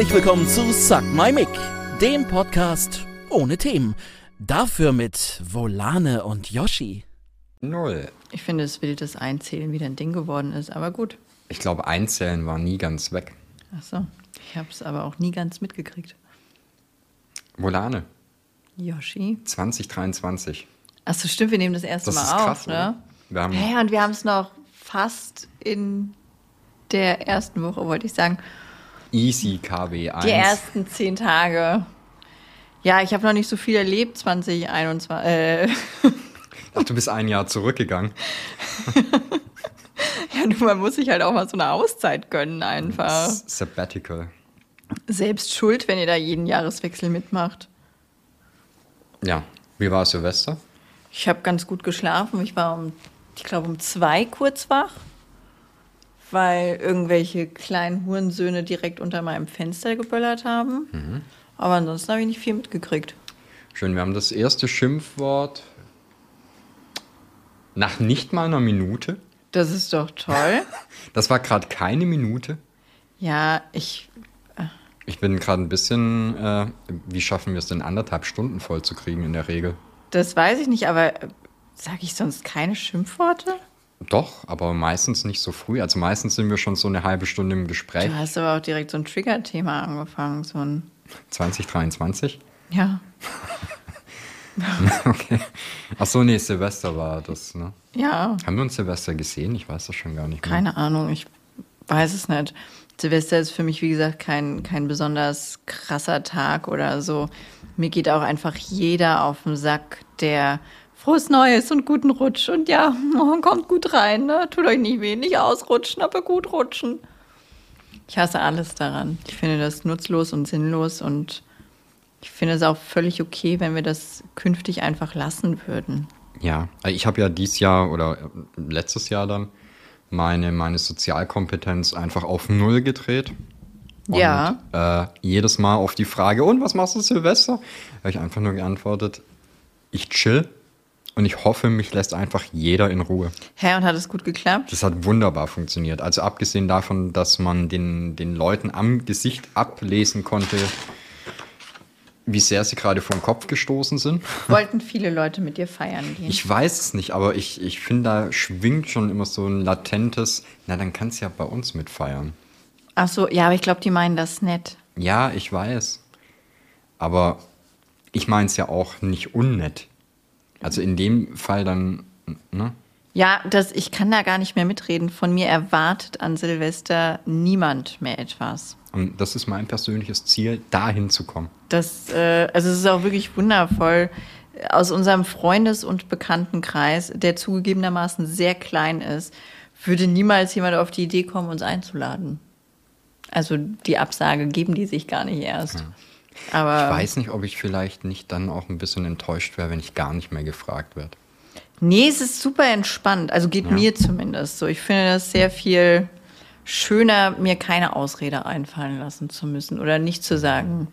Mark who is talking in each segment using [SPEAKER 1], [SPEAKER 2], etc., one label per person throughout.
[SPEAKER 1] Herzlich willkommen zu Suck My Mic, dem Podcast ohne Themen. Dafür mit Volane und Yoshi.
[SPEAKER 2] Null.
[SPEAKER 3] Ich finde es wild, dass Einzählen wieder ein Ding geworden ist, aber gut.
[SPEAKER 2] Ich glaube, Einzählen war nie ganz weg.
[SPEAKER 3] Ach so. Ich habe es aber auch nie ganz mitgekriegt.
[SPEAKER 2] Volane,
[SPEAKER 3] Yoshi.
[SPEAKER 2] 2023.
[SPEAKER 3] Achso, stimmt, wir nehmen das erste
[SPEAKER 2] Das
[SPEAKER 3] Mal
[SPEAKER 2] ist
[SPEAKER 3] auf,
[SPEAKER 2] krass,
[SPEAKER 3] ne?
[SPEAKER 2] oder? Wir haben,
[SPEAKER 3] Ja, und wir haben es noch fast in der ersten Woche, wollte ich sagen.
[SPEAKER 2] Easy KW1.
[SPEAKER 3] Die ersten zehn Tage. Ja, ich habe noch nicht so viel erlebt, 2021. Äh,
[SPEAKER 2] Ach, du bist ein Jahr zurückgegangen.
[SPEAKER 3] ja, du, man muss sich halt auch mal so eine Auszeit gönnen, einfach.
[SPEAKER 2] Sabbatical.
[SPEAKER 3] Selbst schuld, wenn ihr da jeden Jahreswechsel mitmacht.
[SPEAKER 2] Ja. Wie war Silvester?
[SPEAKER 3] Ich habe ganz gut geschlafen. Ich war um, ich glaube, um zwei kurz wach, weil irgendwelche kleinen Hurensöhne direkt unter meinem Fenster geböllert haben. Aber ansonsten habe ich nicht viel mitgekriegt.
[SPEAKER 2] Schön, wir haben das erste Schimpfwort nach nicht mal einer Minute.
[SPEAKER 3] Das ist doch toll.
[SPEAKER 2] Das war gerade keine Minute.
[SPEAKER 3] ja, ich.
[SPEAKER 2] Ich bin gerade ein bisschen, äh, wie schaffen wir es denn, anderthalb Stunden voll zu kriegen in der Regel?
[SPEAKER 3] Das weiß ich nicht, aber sage ich sonst keine Schimpfworte?
[SPEAKER 2] Doch, aber meistens nicht so früh. Also meistens sind wir schon so eine halbe Stunde im Gespräch.
[SPEAKER 3] Du hast aber auch direkt so ein Trigger-Thema angefangen. So ein.
[SPEAKER 2] 2023?
[SPEAKER 3] Ja.
[SPEAKER 2] Okay. Ach so, nee, Silvester war das, ne?
[SPEAKER 3] Ja.
[SPEAKER 2] Haben wir uns Silvester gesehen? Ich weiß das schon gar nicht mehr.
[SPEAKER 3] Keine Ahnung, ich weiß es nicht. Silvester ist für mich, wie gesagt, kein, kein besonders krasser Tag oder so. Mir geht auch einfach jeder auf den Sack, der frohes Neues und guten Rutsch. Und ja, oh, kommt gut rein, ne? Tut euch nicht weh, nicht ausrutschen, aber gut rutschen. Ich hasse alles daran. Ich finde das nutzlos und sinnlos und ich finde es auch völlig okay, wenn wir das künftig einfach lassen würden.
[SPEAKER 2] Ja, also ich habe ja dieses Jahr oder äh, letztes Jahr dann meine, meine Sozialkompetenz einfach auf Null gedreht. Und,
[SPEAKER 3] Ja.
[SPEAKER 2] Äh, jedes Mal auf die Frage, und was machst du Silvester? Habe ich einfach nur geantwortet, ich chill und ich hoffe, mich lässt einfach jeder in Ruhe.
[SPEAKER 3] Hä, und hat es gut geklappt?
[SPEAKER 2] Das hat wunderbar funktioniert. Also abgesehen davon, dass man den, den Leuten am Gesicht ablesen konnte, wie sehr sie gerade vom Kopf gestoßen sind.
[SPEAKER 3] Wollten viele Leute mit dir feiern gehen?
[SPEAKER 2] Ich weiß es nicht, aber ich, ich finde, da schwingt schon immer so ein latentes, na dann kannst du ja bei uns mitfeiern.
[SPEAKER 3] Ach so, ja, aber ich glaube, die meinen das nett.
[SPEAKER 2] Ja, ich weiß. Aber ich meine es ja auch nicht unnett. Also in dem Fall dann, ne?
[SPEAKER 3] Ja, das, ich kann da gar nicht mehr mitreden. Von mir erwartet an Silvester niemand mehr etwas.
[SPEAKER 2] Und das ist mein persönliches Ziel, dahin zu kommen.
[SPEAKER 3] Das, äh, also es ist auch wirklich wundervoll. Aus unserem Freundes- und Bekanntenkreis, der zugegebenermaßen sehr klein ist, würde niemals jemand auf die Idee kommen, uns einzuladen. Also die Absage geben die sich gar nicht erst. Aber
[SPEAKER 2] Ich weiß nicht, ob ich vielleicht nicht dann auch ein bisschen enttäuscht wäre, wenn ich gar nicht mehr gefragt werde.
[SPEAKER 3] Nee, es ist super entspannt. Also geht mir zumindest so. Ich finde das sehr viel schöner, mir keine Ausrede einfallen lassen zu müssen oder nicht zu sagen,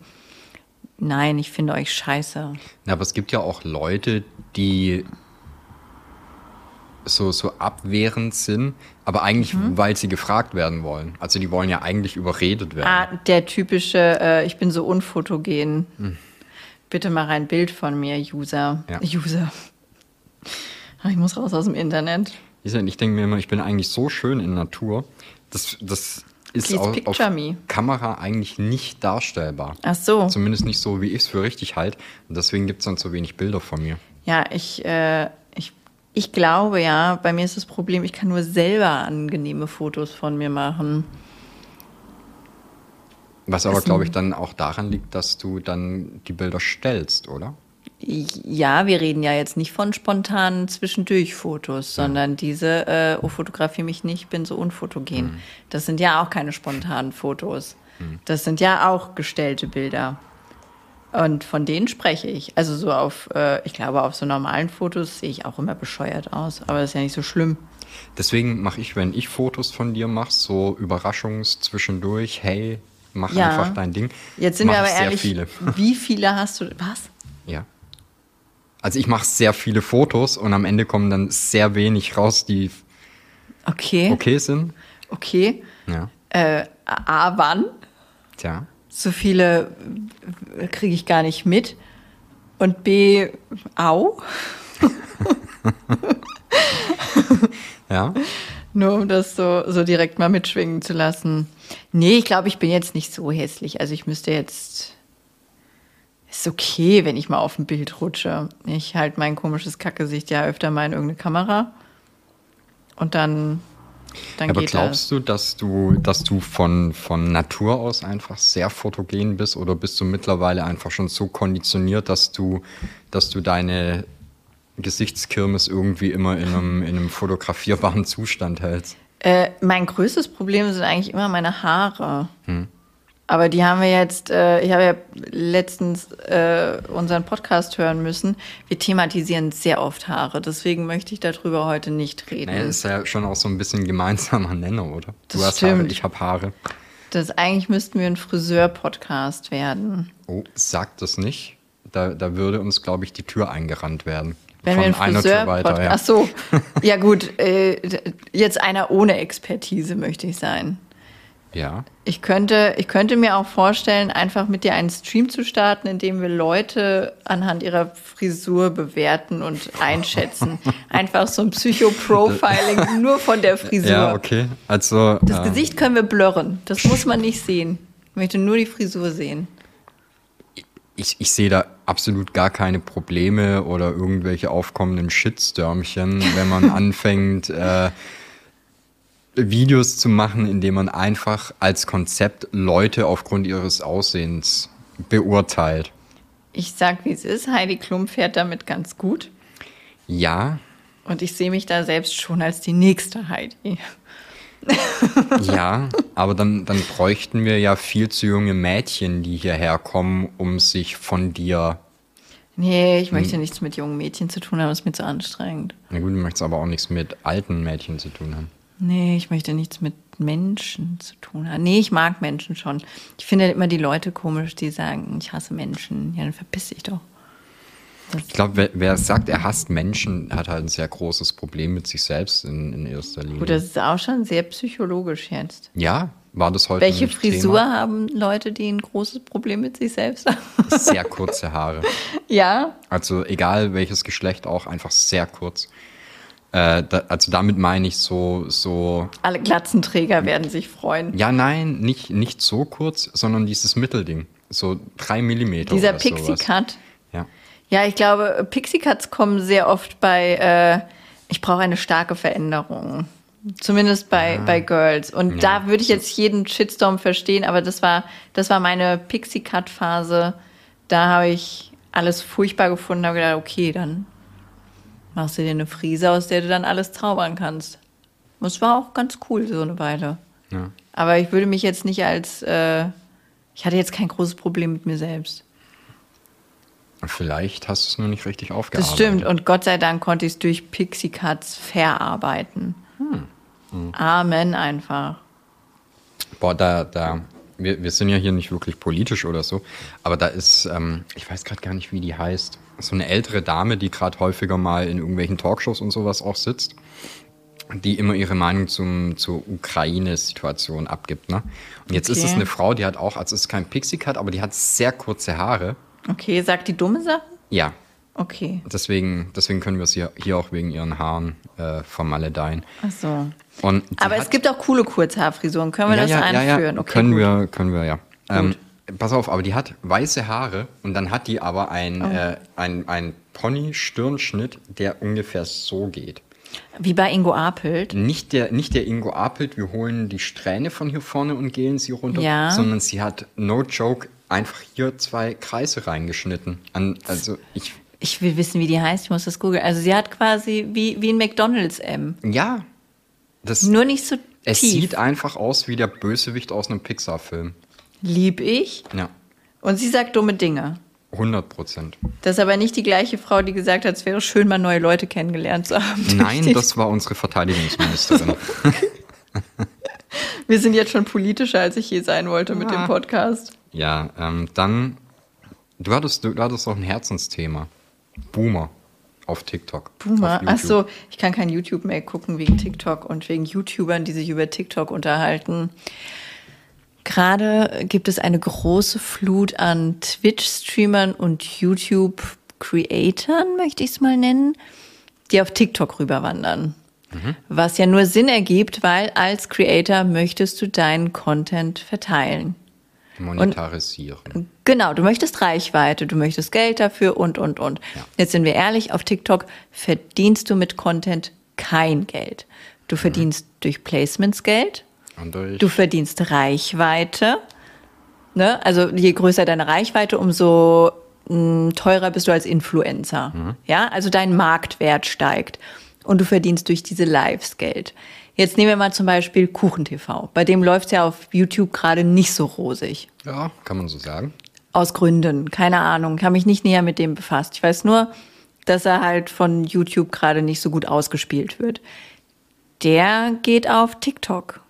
[SPEAKER 3] nein, ich finde euch scheiße.
[SPEAKER 2] Na, aber es gibt ja auch Leute, die so, so abwehrend sind, aber eigentlich,
[SPEAKER 3] Mhm.
[SPEAKER 2] weil sie gefragt werden wollen. Also die wollen ja eigentlich überredet werden.
[SPEAKER 3] Ah, der typische, äh, ich bin so unfotogen. Bitte mach ein Bild von mir, User.
[SPEAKER 2] Ja.
[SPEAKER 3] User. Ah, Ich muss raus aus dem Internet.
[SPEAKER 2] Ich denke mir immer, ich bin eigentlich so schön in Natur. Das, das ist auf
[SPEAKER 3] me.
[SPEAKER 2] Kamera eigentlich nicht darstellbar.
[SPEAKER 3] Ach so.
[SPEAKER 2] Zumindest nicht so, wie ich es für richtig halte. Und deswegen gibt es dann so wenig Bilder von mir.
[SPEAKER 3] Ja, ich, äh, ich, glaube ja, bei mir ist das Problem, ich kann nur selber angenehme Fotos von mir machen.
[SPEAKER 2] Was aber, glaube ich, dann auch daran liegt, dass du dann die Bilder stellst, oder?
[SPEAKER 3] Ja, wir reden ja jetzt nicht von spontanen Zwischendurch-Fotos, sondern diese, äh, oh, fotografiere mich nicht, bin so unfotogen. Das sind ja auch keine spontanen Fotos. Das sind ja auch gestellte Bilder. Und von denen spreche ich. Also so auf, äh, ich glaube, auf so normalen Fotos sehe ich auch immer bescheuert aus, aber das ist ja nicht so schlimm.
[SPEAKER 2] Deswegen mache ich, wenn ich Fotos von dir mache, so Überraschungs zwischendurch, hey, mach
[SPEAKER 3] Ja.
[SPEAKER 2] einfach dein Ding.
[SPEAKER 3] Jetzt sind
[SPEAKER 2] Mach
[SPEAKER 3] wir aber ehrlich,
[SPEAKER 2] viele.
[SPEAKER 3] wie viele hast du? Was?
[SPEAKER 2] Ja. Also ich mache sehr viele Fotos und am Ende kommen dann sehr wenig raus, die
[SPEAKER 3] Okay.
[SPEAKER 2] okay sind.
[SPEAKER 3] Okay.
[SPEAKER 2] Ja.
[SPEAKER 3] Äh, A, wann?
[SPEAKER 2] Tja.
[SPEAKER 3] So viele kriege ich gar nicht mit. Und B, au.
[SPEAKER 2] Ja.
[SPEAKER 3] Nur um das so, so direkt mal mitschwingen zu lassen. Nee, ich glaube, ich bin jetzt nicht so hässlich. Also ich müsste jetzt. Ist okay, wenn ich mal auf ein Bild rutsche. Ich halte mein komisches Kackgesicht ja öfter mal in irgendeine Kamera. Und dann, dann
[SPEAKER 2] Aber glaubst
[SPEAKER 3] das.
[SPEAKER 2] du, dass du, dass du von, von Natur aus einfach sehr fotogen bist oder bist du mittlerweile einfach schon so konditioniert, dass du, dass du deine Gesichtskirmes irgendwie immer in einem, in einem fotografierbaren Zustand hältst?
[SPEAKER 3] Äh, mein größtes Problem sind eigentlich immer meine Haare. Aber die haben wir jetzt, äh, ich habe ja letztens äh, unseren Podcast hören müssen. Wir thematisieren sehr oft Haare, deswegen möchte ich darüber heute nicht reden.
[SPEAKER 2] Naja, ist ja schon auch so ein bisschen gemeinsamer Nenner, oder? Du
[SPEAKER 3] Das
[SPEAKER 2] hast Haare,
[SPEAKER 3] stimmt.
[SPEAKER 2] ich habe Haare.
[SPEAKER 3] Das eigentlich müssten wir ein Friseur-Podcast werden.
[SPEAKER 2] Oh, sag das nicht. Da, da würde uns, glaube ich, die Tür eingerannt werden.
[SPEAKER 3] Wenn
[SPEAKER 2] Von
[SPEAKER 3] wir ein Friseur
[SPEAKER 2] weiter, ja.
[SPEAKER 3] Ach so, ja gut, äh, jetzt einer ohne Expertise möchte ich sein.
[SPEAKER 2] Ja.
[SPEAKER 3] Ich könnte, ich könnte mir auch vorstellen, einfach mit dir einen Stream zu starten, in dem wir Leute anhand ihrer Frisur bewerten und einschätzen. Einfach so ein Psycho-Profiling nur von der Frisur.
[SPEAKER 2] Ja, okay. Also.
[SPEAKER 3] Das
[SPEAKER 2] ähm,
[SPEAKER 3] Gesicht können wir blurren. Das muss man nicht sehen. Ich möchte nur die Frisur sehen.
[SPEAKER 2] ich, ich sehe da absolut gar keine Probleme oder irgendwelche aufkommenden Shitstürmchen, wenn man anfängt, äh, Videos zu machen, in denen man einfach als Konzept Leute aufgrund ihres Aussehens beurteilt.
[SPEAKER 3] Ich sag, wie es ist. Heidi Klum fährt damit ganz gut.
[SPEAKER 2] Ja,
[SPEAKER 3] Und ich sehe mich da selbst schon als die nächste Heidi.
[SPEAKER 2] ja, aber dann, dann bräuchten wir ja viel zu junge Mädchen, die hierher kommen, um sich von dir.
[SPEAKER 3] Nee, ich
[SPEAKER 2] Hm.
[SPEAKER 3] möchte nichts mit jungen Mädchen zu tun haben, das ist mir zu anstrengend.
[SPEAKER 2] Na gut, du möchtest aber auch nichts mit alten Mädchen zu tun haben.
[SPEAKER 3] Nee, ich möchte nichts mit Menschen zu tun haben. Nee, ich mag Menschen schon. Ich finde immer die Leute komisch, die sagen, ich hasse Menschen. Ja, dann verpiss dich doch.
[SPEAKER 2] Ich glaube, wer, wer sagt, er hasst Menschen, hat halt ein sehr großes Problem mit sich selbst in, in erster Linie.
[SPEAKER 3] Gut, das ist auch schon sehr psychologisch jetzt.
[SPEAKER 2] ja, war das heute
[SPEAKER 3] Welche Frisur haben Leute, die ein großes Problem mit sich selbst haben?
[SPEAKER 2] Thema? Sehr kurze Haare.
[SPEAKER 3] ja,
[SPEAKER 2] Also egal welches Geschlecht auch, einfach sehr kurz. Äh, da, also damit meine ich so, so,
[SPEAKER 3] alle Glatzenträger werden sich freuen.
[SPEAKER 2] ja nein, nicht, nicht so kurz, sondern dieses Mittelding. So drei Millimeter
[SPEAKER 3] Dieser. Pixie-Cut.
[SPEAKER 2] Ja.
[SPEAKER 3] Ja, ich glaube, Pixie-Cuts kommen sehr oft bei, äh, ich brauche eine starke Veränderung. Zumindest bei, bei Girls. Und da würde ich jetzt jeden Shitstorm verstehen, aber das war, das war meine Pixie-Cut-Phase. Da habe ich alles furchtbar gefunden, habe gedacht, okay, dann machst du dir eine Frise, aus der du dann alles zaubern kannst. Und es war auch ganz cool, so eine Weile.
[SPEAKER 2] Ja.
[SPEAKER 3] Aber ich würde mich jetzt nicht als, äh, ich hatte jetzt kein großes Problem mit mir selbst.
[SPEAKER 2] Vielleicht hast du es nur nicht richtig aufgearbeitet.
[SPEAKER 3] Das stimmt. Und Gott sei Dank konnte ich es durch Pixie Cuts verarbeiten.
[SPEAKER 2] Hm.
[SPEAKER 3] Amen einfach.
[SPEAKER 2] Boah, da, da, wir, wir sind ja hier nicht wirklich politisch oder so, aber da ist, ähm, ich weiß gerade gar nicht, wie die heißt, so eine ältere Dame, die gerade häufiger mal in irgendwelchen Talkshows und sowas auch sitzt, die immer ihre Meinung zum, zur Ukraine-Situation abgibt. Ne? Und jetzt ist
[SPEAKER 3] Okay.
[SPEAKER 2] es eine Frau, die hat auch, also es ist kein Pixie-Cut, aber die hat sehr kurze Haare.
[SPEAKER 3] Okay, sagt die dumme Sachen?
[SPEAKER 2] Ja,
[SPEAKER 3] Okay.
[SPEAKER 2] deswegen, deswegen können wir es hier, hier auch wegen ihren Haaren äh, vermaledeien.
[SPEAKER 3] Ach so.
[SPEAKER 2] Und
[SPEAKER 3] Aber es
[SPEAKER 2] hat-
[SPEAKER 3] gibt auch coole Kurzhaarfrisuren. Können wir das einführen? Okay,
[SPEAKER 2] können
[SPEAKER 3] gut.
[SPEAKER 2] wir, können wir ja. Ähm, pass auf, aber die hat weiße Haare und dann hat die aber ein,
[SPEAKER 3] Oh.
[SPEAKER 2] äh, ein, ein Pony-Stirnschnitt, der ungefähr so geht.
[SPEAKER 3] Wie bei Ingo Apelt.
[SPEAKER 2] Nicht der, nicht der Ingo Apelt, wir holen die Strähne von hier vorne und gehen sie runter,
[SPEAKER 3] Ja.
[SPEAKER 2] sondern sie hat, no joke, einfach hier zwei Kreise reingeschnitten. An, also ich,
[SPEAKER 3] Ich will wissen, wie die heißt. Ich muss das googeln. Also sie hat quasi wie, wie ein McDonalds M.
[SPEAKER 2] ja, das,
[SPEAKER 3] Nur nicht so
[SPEAKER 2] es
[SPEAKER 3] tief.
[SPEAKER 2] sieht einfach aus wie der Bösewicht aus einem Pixar-Film.
[SPEAKER 3] Lieb ich.
[SPEAKER 2] Ja,
[SPEAKER 3] Und sie sagt dumme Dinge.
[SPEAKER 2] 100 Prozent.
[SPEAKER 3] Das ist aber nicht die gleiche Frau, die gesagt hat, es wäre schön, mal neue Leute kennengelernt zu haben.
[SPEAKER 2] Nein, das war unsere Verteidigungsministerin.
[SPEAKER 3] Wir sind jetzt schon politischer, als ich je sein wollte mit dem Podcast.
[SPEAKER 2] Ja, ähm, dann, du hattest, du, hattest auch ein Herzensthema. Boomer auf TikTok.
[SPEAKER 3] Boomer.
[SPEAKER 2] auf
[SPEAKER 3] Ach so, ich kann kein YouTube mehr gucken wegen TikTok und wegen YouTubern, die sich über TikTok unterhalten. Gerade gibt es eine große Flut an Twitch-Streamern und YouTube-Creatoren, möchte ich es mal nennen, die auf TikTok rüberwandern. Was ja nur Sinn ergibt, weil als Creator möchtest du deinen Content verteilen.
[SPEAKER 2] Monetarisieren.
[SPEAKER 3] Genau, du möchtest Reichweite, du möchtest Geld dafür und, und, und.
[SPEAKER 2] Ja.
[SPEAKER 3] Jetzt sind wir ehrlich, auf TikTok verdienst du mit Content kein Geld. Du verdienst durch Placements Geld,
[SPEAKER 2] Durch
[SPEAKER 3] du verdienst Reichweite. Ne? Also je größer deine Reichweite, umso mh, teurer bist du als Influencer. Ja, also dein Marktwert steigt und du verdienst durch diese Lives Geld. Jetzt nehmen wir mal zum Beispiel KuchenTV. Bei dem läuft es ja auf YouTube gerade nicht so rosig.
[SPEAKER 2] ja, kann man so sagen.
[SPEAKER 3] Aus Gründen, keine Ahnung, Ich habe mich nicht näher mit dem befasst. Ich weiß nur, dass er halt von YouTube gerade nicht so gut ausgespielt wird. Der geht auf TikTok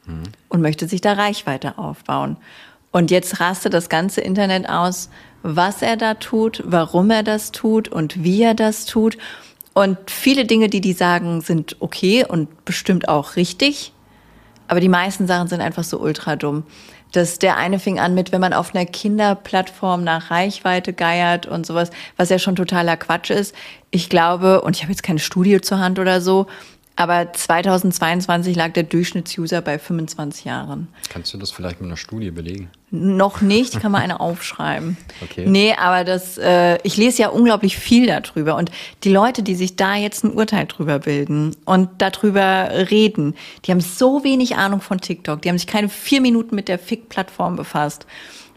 [SPEAKER 3] und möchte sich da Reichweite aufbauen. Und jetzt rastet das ganze Internet aus, was er da tut, warum er das tut und wie er das tut. Und viele Dinge, die die sagen, sind okay und bestimmt auch richtig. Aber die meisten Sachen sind einfach so ultra dumm. Das, der eine fing an mit, wenn man auf einer Kinderplattform nach Reichweite geiert und sowas, was ja schon totaler Quatsch ist. Ich glaube, und ich habe jetzt keine Studie zur Hand oder so, aber 2022 lag der Durchschnittsuser bei 25 Jahren.
[SPEAKER 2] Kannst du das vielleicht mit einer Studie belegen?
[SPEAKER 3] Noch nicht, ich kann mal eine aufschreiben.
[SPEAKER 2] Okay.
[SPEAKER 3] Nee, aber das, äh, ich lese ja unglaublich viel darüber. Und die Leute, die sich da jetzt ein Urteil drüber bilden und darüber reden, die haben so wenig Ahnung von TikTok. Die haben sich keine vier Minuten mit der Fick-Plattform befasst.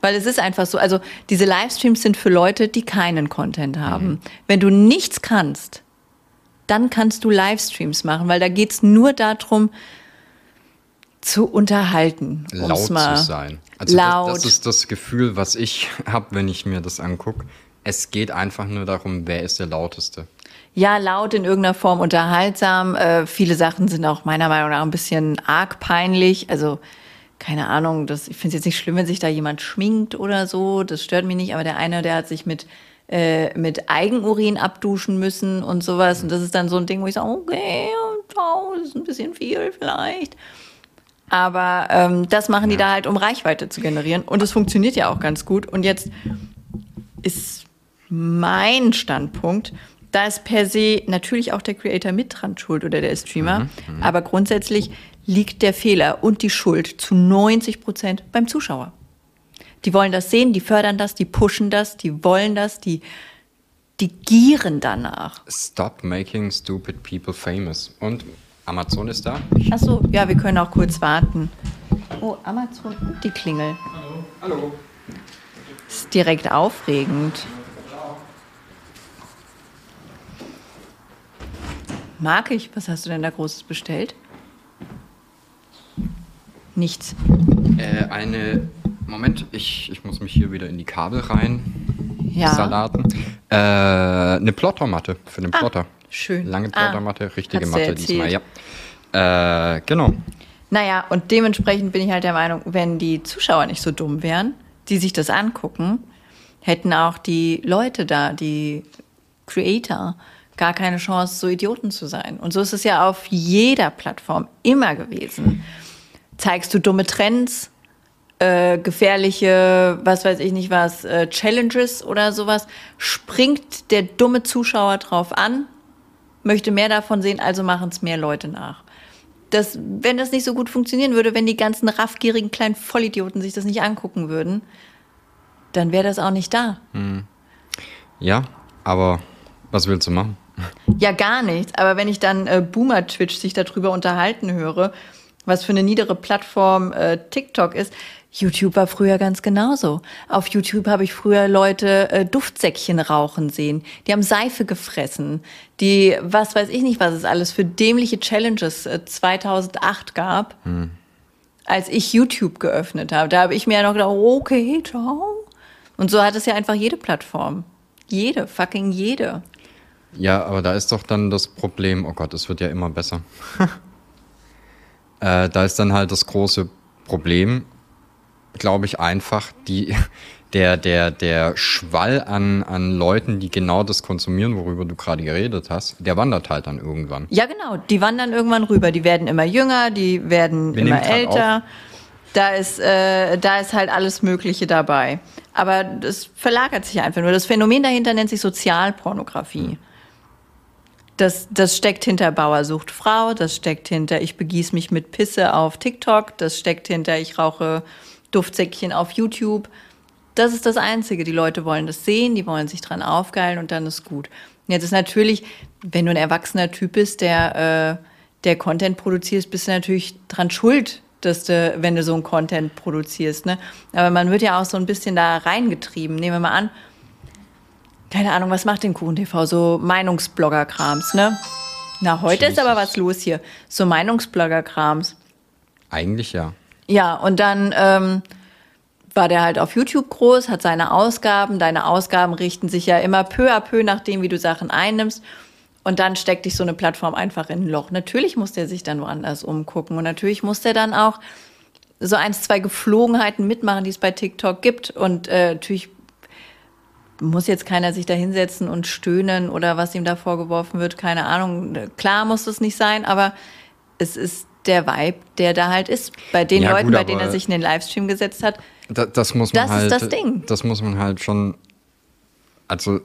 [SPEAKER 3] Weil es ist einfach so, also diese Livestreams sind für Leute, die keinen Content haben. Wenn du nichts kannst, dann kannst du Livestreams machen, weil da geht's nur darum, zu unterhalten.
[SPEAKER 2] laut
[SPEAKER 3] mal-
[SPEAKER 2] zu sein. Also
[SPEAKER 3] laut.
[SPEAKER 2] Das, das ist das Gefühl, was ich habe, wenn ich mir das angucke. Es geht einfach nur darum, wer ist der lauteste.
[SPEAKER 3] Ja, laut in irgendeiner Form unterhaltsam. Äh, viele Sachen sind auch meiner Meinung nach ein bisschen arg peinlich. Also, keine Ahnung, das, ich finde es jetzt nicht schlimm, wenn sich da jemand schminkt oder so. Das stört mich nicht. Aber der eine, der hat sich mit, äh, mit Eigenurin abduschen müssen und sowas. Und das ist dann so ein Ding, wo ich sage, okay, ciao, das ist ein bisschen viel vielleicht. Aber ähm, das machen die da halt, um Reichweite zu generieren. Und es funktioniert ja auch ganz gut. Und jetzt ist mein Standpunkt, da ist per se natürlich auch der Creator mit dran schuld oder der Streamer, aber grundsätzlich liegt der Fehler und die Schuld zu 90 Prozent beim Zuschauer. Die wollen das sehen, die fördern das, die pushen das, die wollen das, die, die gieren danach.
[SPEAKER 2] Stop making stupid people famous. Und Amazon ist da.
[SPEAKER 3] Achso, ja, wir können auch kurz warten. Oh, Amazon und die Klingel.
[SPEAKER 2] Hallo.
[SPEAKER 3] Ist direkt aufregend. Mag ich. Was hast du denn da Großes bestellt? Nichts.
[SPEAKER 2] Äh, eine. Moment, ich, ich muss mich hier wieder in die Kabel rein.
[SPEAKER 3] Ja.
[SPEAKER 2] Salaten. Äh, eine Plottermatte für den Plotter.
[SPEAKER 3] schön.
[SPEAKER 2] Lange
[SPEAKER 3] Ah,
[SPEAKER 2] Plottermatte, richtige
[SPEAKER 3] hast du
[SPEAKER 2] Matte diesmal, ja. Äh, genau.
[SPEAKER 3] Naja, und dementsprechend bin ich halt der Meinung, wenn die Zuschauer nicht so dumm wären, die sich das angucken, hätten auch die Leute da, die Creator, gar keine Chance, so Idioten zu sein. Und so ist es ja auf jeder Plattform immer gewesen. Zeigst du dumme Trends, äh, gefährliche, was weiß ich nicht was, äh, Challenges oder sowas, springt der dumme Zuschauer drauf an, möchte mehr davon sehen, also machen es mehr Leute nach. Das, wenn das nicht so gut funktionieren würde, wenn die ganzen raffgierigen kleinen Vollidioten sich das nicht angucken würden, dann wäre das auch nicht da.
[SPEAKER 2] Ja, aber was willst du machen?
[SPEAKER 3] Ja, gar nichts. Aber wenn ich dann äh, Boomer Twitch sich darüber unterhalten höre, was für eine niedere Plattform äh, TikTok ist, YouTube war früher ganz genauso. Auf YouTube habe ich früher Leute äh, Duftsäckchen rauchen sehen. Die haben Seife gefressen. Die, was weiß ich nicht, was es alles für dämliche Challenges äh, 2008 gab, als ich YouTube geöffnet habe. Da habe ich mir ja noch gedacht, okay, ciao. Und so hat es ja einfach jede Plattform. Jede, fucking jede.
[SPEAKER 2] Ja, aber da ist doch dann das Problem, oh Gott, es wird ja immer besser. äh, da ist dann halt das große Problem, glaube ich, einfach die, der, der, der Schwall an, an Leuten, die genau das konsumieren, worüber du gerade geredet hast, der wandert halt dann irgendwann.
[SPEAKER 3] Ja, genau. Die wandern irgendwann rüber. Die werden immer jünger, die werden
[SPEAKER 2] Wir
[SPEAKER 3] immer älter. Da ist, äh, da ist halt alles Mögliche dabei. Aber das verlagert sich einfach nur. Das Phänomen dahinter nennt sich Sozialpornografie. Das, das steckt hinter Bauersucht Frau, das steckt hinter ich begieße mich mit Pisse auf TikTok, das steckt hinter ich rauche Duftsäckchen auf YouTube. Das ist das Einzige. Die Leute wollen das sehen, die wollen sich dran aufgeilen und dann ist gut. Jetzt ist natürlich, wenn du ein erwachsener Typ bist, der, äh, der Content produziert, bist du natürlich dran schuld, dass du, wenn du so einen Content produzierst. Ne? Aber man wird ja auch so ein bisschen da reingetrieben. Nehmen wir mal an, keine Ahnung, was macht den Kuchen TV? So Meinungsblogger-Krams, ne? Na, heute Jesus. ist aber was los hier. So Meinungsblogger-Krams.
[SPEAKER 2] Eigentlich ja.
[SPEAKER 3] Ja, und dann ähm, war der halt auf YouTube groß, hat seine Ausgaben. Deine Ausgaben richten sich ja immer peu à peu nach dem, wie du Sachen einnimmst. Und dann steckt dich so eine Plattform einfach in ein Loch. Natürlich muss der sich dann woanders umgucken. Und natürlich muss der dann auch so eins, zwei Geflogenheiten mitmachen, die es bei TikTok gibt. Und äh, natürlich muss jetzt keiner sich da hinsetzen und stöhnen oder was ihm da vorgeworfen wird. Keine Ahnung. Klar muss das nicht sein, aber es ist der Vibe, der da halt ist. Bei den ja, Leuten, gut, bei denen er sich in den Livestream gesetzt hat.
[SPEAKER 2] Da, das muss man
[SPEAKER 3] das
[SPEAKER 2] halt.
[SPEAKER 3] Das ist das Ding.
[SPEAKER 2] Das muss man halt schon. Also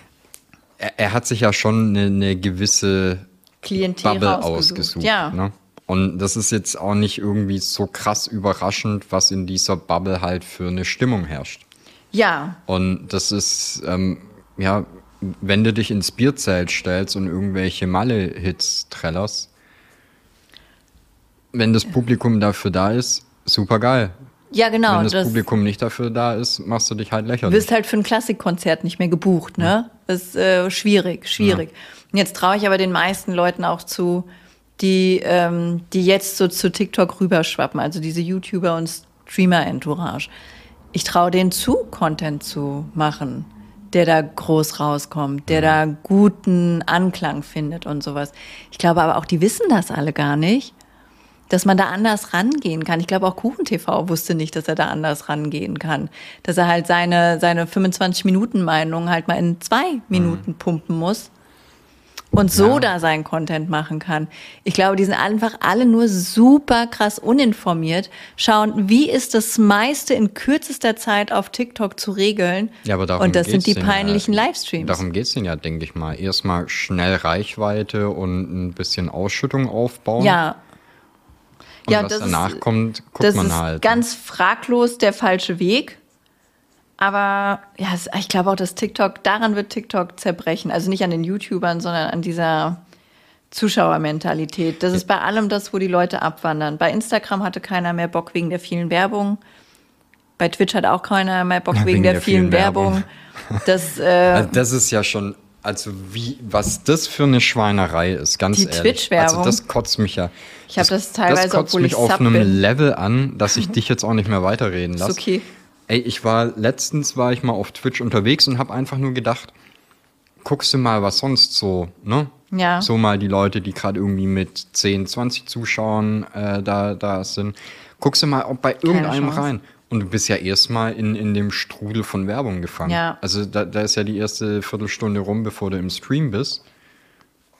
[SPEAKER 2] er, er, hat sich ja schon eine, eine gewisse
[SPEAKER 3] Klientel
[SPEAKER 2] Bubble ausgesucht.
[SPEAKER 3] Ja.
[SPEAKER 2] Ne? Und das ist jetzt auch nicht irgendwie so krass überraschend, was in dieser Bubble halt für eine Stimmung herrscht.
[SPEAKER 3] Ja.
[SPEAKER 2] Und das ist, ähm, ja, wenn du dich ins Bierzelt stellst und irgendwelche Malle-Hits trällerst, wenn das Publikum dafür da ist, super geil.
[SPEAKER 3] Ja, genau.
[SPEAKER 2] Wenn das, das, Publikum nicht dafür da ist, machst du dich halt lächerlich.
[SPEAKER 3] Du wirst halt für ein Klassikkonzert nicht mehr gebucht, ne? Ja. Das ist äh, schwierig, schwierig. Ja. Und jetzt traue ich aber den meisten Leuten auch zu, die, ähm, die jetzt so zu TikTok rüberschwappen, also diese YouTuber und Streamer-Entourage. Ich traue denen zu, Content zu machen, der da groß rauskommt, der da guten Anklang findet und sowas. Ich glaube aber auch, die wissen das alle gar nicht dass man da anders rangehen kann. Ich glaube auch KuchenTV wusste nicht, dass er da anders rangehen kann. Dass er halt seine, seine 25-Minuten-Meinung halt mal in zwei Minuten mhm. pumpen muss und so ja. da seinen Content machen kann. Ich glaube, die sind einfach alle nur super krass uninformiert, schauen, wie ist das meiste in kürzester Zeit auf TikTok zu regeln.
[SPEAKER 2] Ja, aber darum
[SPEAKER 3] und das sind die peinlichen
[SPEAKER 2] ja,
[SPEAKER 3] Livestreams.
[SPEAKER 2] Darum geht es denn ja, denke ich mal. Erstmal schnell Reichweite und ein bisschen Ausschüttung aufbauen.
[SPEAKER 3] Ja,
[SPEAKER 2] und ja, was danach ist, kommt, guckt
[SPEAKER 3] das
[SPEAKER 2] man
[SPEAKER 3] ist
[SPEAKER 2] halt.
[SPEAKER 3] Ganz fraglos der falsche Weg. Aber ja, ich glaube auch, dass TikTok, daran wird TikTok zerbrechen. Also nicht an den YouTubern, sondern an dieser Zuschauermentalität. Das ist bei allem das, wo die Leute abwandern. Bei Instagram hatte keiner mehr Bock wegen der vielen Werbung. Bei Twitch hat auch keiner mehr Bock wegen, wegen der, der, vielen, vielen Werbung. Werbung. Das, äh,
[SPEAKER 2] also das ist ja schon also wie, was das für eine Schweinerei ist, ganz
[SPEAKER 3] die
[SPEAKER 2] ehrlich.
[SPEAKER 3] Twitch-Werbung.
[SPEAKER 2] Also das kotzt mich ja.
[SPEAKER 3] Ich habe das teilweise,
[SPEAKER 2] das kotzt mich auf einem
[SPEAKER 3] bin.
[SPEAKER 2] Level an, dass ich dich jetzt auch nicht mehr weiterreden lasse.
[SPEAKER 3] Ist okay.
[SPEAKER 2] Ey, ich war letztens war ich mal auf Twitch unterwegs und habe einfach nur gedacht, guckst du mal, was sonst so, ne?
[SPEAKER 3] Ja.
[SPEAKER 2] So mal die Leute, die gerade irgendwie mit 10, 20 Zuschauern äh, da, da sind. Guckst du mal ob bei irgendeinem rein. Und du bist ja erstmal in, in dem Strudel von Werbung gefangen.
[SPEAKER 3] Ja.
[SPEAKER 2] Also da, da ist ja die erste Viertelstunde rum, bevor du im Stream bist.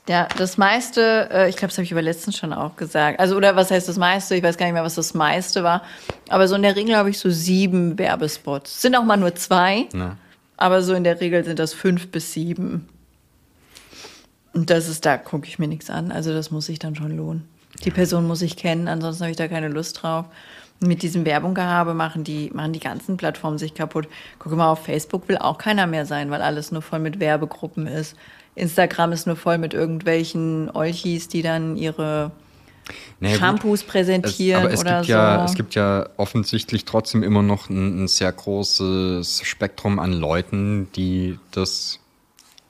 [SPEAKER 3] Ja, das meiste, äh, ich glaube, das habe ich über letztens schon auch gesagt. Also, oder was heißt das meiste? Ich weiß gar nicht mehr, was das meiste war. Aber so in der Regel habe ich so sieben Werbespots. Sind auch mal nur zwei.
[SPEAKER 2] Na.
[SPEAKER 3] Aber so in der Regel sind das fünf bis sieben. Und das ist, da gucke ich mir nichts an. Also, das muss sich dann schon lohnen. Die Person muss ich kennen, ansonsten habe ich da keine Lust drauf mit diesem Werbunggehabe machen die, machen die ganzen Plattformen sich kaputt. Guck mal, auf Facebook will auch keiner mehr sein, weil alles nur voll mit Werbegruppen ist. Instagram ist nur voll mit irgendwelchen Olchis, die dann ihre naja, Shampoos gut. präsentieren
[SPEAKER 2] es, aber es
[SPEAKER 3] oder
[SPEAKER 2] gibt
[SPEAKER 3] so.
[SPEAKER 2] Ja, es gibt ja offensichtlich trotzdem immer noch ein, ein sehr großes Spektrum an Leuten, die das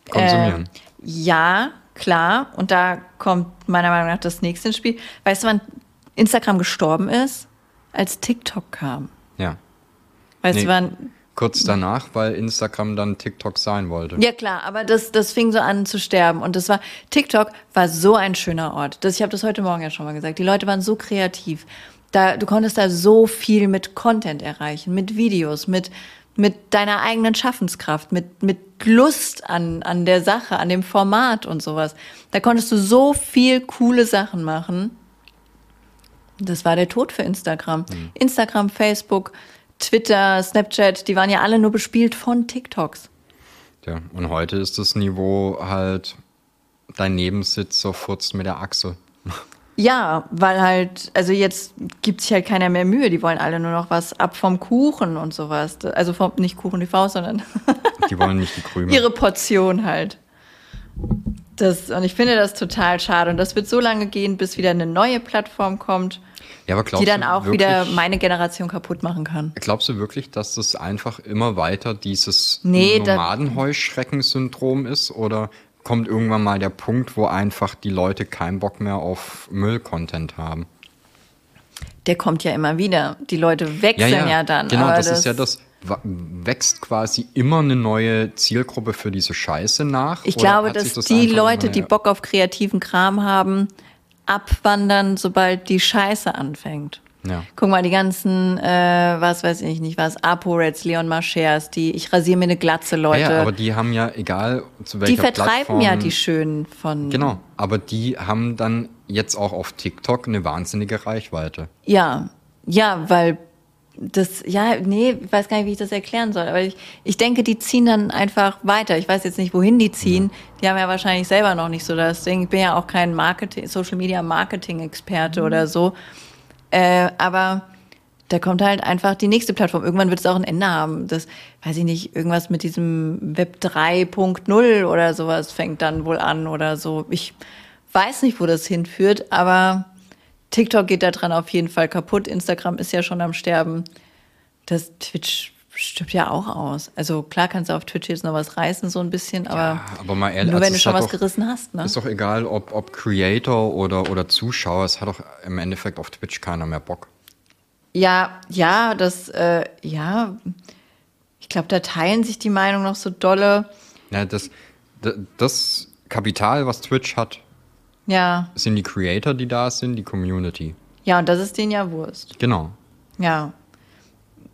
[SPEAKER 2] konsumieren.
[SPEAKER 3] Äh, ja, klar. Und da kommt meiner Meinung nach das nächste ins Spiel. Weißt du, wann Instagram gestorben ist? Als TikTok kam.
[SPEAKER 2] Ja.
[SPEAKER 3] Weißt nee, du, wann.
[SPEAKER 2] Kurz danach, weil Instagram dann TikTok sein wollte.
[SPEAKER 3] Ja, klar, aber das, das fing so an zu sterben. Und das war, TikTok war so ein schöner Ort. Das, ich habe das heute Morgen ja schon mal gesagt. Die Leute waren so kreativ. Da, du konntest da so viel mit Content erreichen, mit Videos, mit, mit deiner eigenen Schaffenskraft, mit, mit Lust an, an der Sache, an dem Format und sowas. Da konntest du so viel coole Sachen machen. Das war der Tod für Instagram. Instagram, Facebook, Twitter, Snapchat, die waren ja alle nur bespielt von TikToks.
[SPEAKER 2] Ja, und heute ist das Niveau halt, dein Nebensitzer furzt mit der Achse.
[SPEAKER 3] Ja, weil halt, also jetzt gibt sich halt keiner mehr Mühe. Die wollen alle nur noch was ab vom Kuchen und sowas. Also vom, nicht Kuchen die Faust, sondern
[SPEAKER 2] Die wollen nicht die Krümel.
[SPEAKER 3] ihre Portion halt. Das, und ich finde das total schade. Und das wird so lange gehen, bis wieder eine neue Plattform kommt,
[SPEAKER 2] ja,
[SPEAKER 3] die dann auch
[SPEAKER 2] wirklich,
[SPEAKER 3] wieder meine Generation kaputt machen kann.
[SPEAKER 2] Glaubst du wirklich, dass das einfach immer weiter dieses
[SPEAKER 3] Nee,
[SPEAKER 2] Nomadenheuschrecken-Syndrom ist? Oder kommt irgendwann mal der Punkt, wo einfach die Leute keinen Bock mehr auf Müll-Content haben?
[SPEAKER 3] Der kommt ja immer wieder. Die Leute wechseln ja, dann.
[SPEAKER 2] Genau,
[SPEAKER 3] aber
[SPEAKER 2] das, ist ja das. Wächst quasi immer eine neue Zielgruppe für diese Scheiße nach?
[SPEAKER 3] Ich glaube, dass
[SPEAKER 2] das
[SPEAKER 3] die Leute, die Bock auf kreativen Kram haben, abwandern, sobald die Scheiße anfängt.
[SPEAKER 2] Ja.
[SPEAKER 3] Guck mal, die ganzen, äh, was weiß ich nicht, was, ApoReds, Leon Marchers, die ich rasiere mir eine Glatze, Leute.
[SPEAKER 2] Ja, aber die haben ja, egal zu welcher
[SPEAKER 3] die vertreiben
[SPEAKER 2] Plattform,
[SPEAKER 3] ja die Schönen von.
[SPEAKER 2] Genau, aber die haben dann jetzt auch auf TikTok eine wahnsinnige Reichweite.
[SPEAKER 3] Ja, ja, weil das, ja, nee, ich weiß gar nicht, wie ich das erklären soll, aber ich, ich denke, die ziehen dann einfach weiter. Ich weiß jetzt nicht, wohin die ziehen. Die haben ja wahrscheinlich selber noch nicht so das Ding. Ich bin ja auch kein Marketing, Social Media Marketing Experte oder so. Äh, aber da kommt halt einfach die nächste Plattform. Irgendwann wird es auch ein Ende haben. Das, weiß ich nicht, irgendwas mit diesem Web 3.0 oder sowas fängt dann wohl an oder so. Ich weiß nicht, wo das hinführt, aber TikTok geht da dran auf jeden Fall kaputt. Instagram ist ja schon am Sterben. Das Twitch stirbt ja auch aus. Also klar kannst du auf Twitch jetzt noch was reißen, so ein bisschen, aber,
[SPEAKER 2] Ja, aber mal ehrlich,
[SPEAKER 3] nur
[SPEAKER 2] also
[SPEAKER 3] wenn du
[SPEAKER 2] es
[SPEAKER 3] schon was
[SPEAKER 2] doch-
[SPEAKER 3] gerissen hast. Ne?
[SPEAKER 2] Ist doch egal, ob, ob Creator oder, oder Zuschauer, es hat doch im Endeffekt auf Twitch keiner mehr Bock.
[SPEAKER 3] Ja, ja, das, äh, ja, ich glaube, da teilen sich die Meinungen noch so dolle.
[SPEAKER 2] Ja, das, das Kapital, was Twitch hat,
[SPEAKER 3] Ja,
[SPEAKER 2] sind die Creator, die da sind, die Community.
[SPEAKER 3] ja, und das ist denen ja Wurst.
[SPEAKER 2] Genau.
[SPEAKER 3] Ja.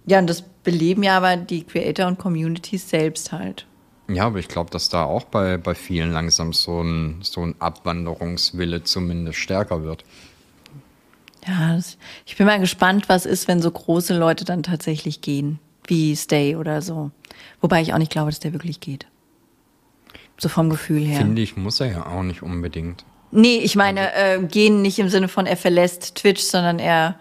[SPEAKER 3] Ja, und das beleben ja aber die Creator und Communities selbst halt.
[SPEAKER 2] Ja, aber ich glaube, dass da auch bei, bei vielen langsam so ein, so ein Abwanderungswille zumindest stärker wird.
[SPEAKER 3] Ja, das, ich bin mal gespannt, was ist, wenn so große Leute dann tatsächlich gehen, wie Stay oder so. Wobei ich auch nicht glaube, dass der wirklich geht. So vom Gefühl her.
[SPEAKER 2] Finde ich, muss er ja auch nicht unbedingt.
[SPEAKER 3] Nee, ich meine, äh, gehen nicht im Sinne von er verlässt Twitch, sondern er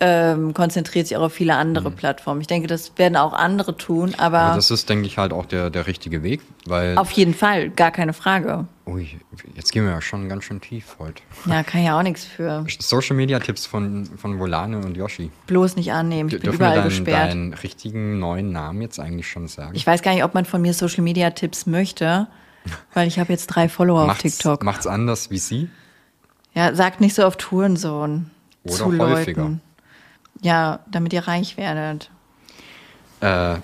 [SPEAKER 3] ähm, konzentriert sich auch auf viele andere Plattformen. Ich denke, das werden auch andere tun, aber,
[SPEAKER 2] Aber das ist, denke ich, halt auch der, der richtige Weg, weil.
[SPEAKER 3] auf jeden Fall, gar keine Frage.
[SPEAKER 2] Ui, jetzt gehen wir ja schon ganz schön tief heute.
[SPEAKER 3] Ja, kann ja auch nichts für.
[SPEAKER 2] Social Media Tipps von, von Volane und Yoshi.
[SPEAKER 3] Bloß nicht annehmen. Ich bin
[SPEAKER 2] Dürfen wir
[SPEAKER 3] überall
[SPEAKER 2] deinen,
[SPEAKER 3] gesperrt.
[SPEAKER 2] deinen richtigen neuen Namen jetzt eigentlich schon sagen?
[SPEAKER 3] Ich weiß gar nicht, ob man von mir Social Media Tipps möchte, weil ich habe jetzt drei Follower auf
[SPEAKER 2] macht's,
[SPEAKER 3] TikTok.
[SPEAKER 2] Macht's anders wie sie?
[SPEAKER 3] Ja, sagt nicht so oft Hurensohn
[SPEAKER 2] Oder
[SPEAKER 3] zu
[SPEAKER 2] häufiger.
[SPEAKER 3] Leuten. Ja, damit ihr reich werdet.
[SPEAKER 2] Äh,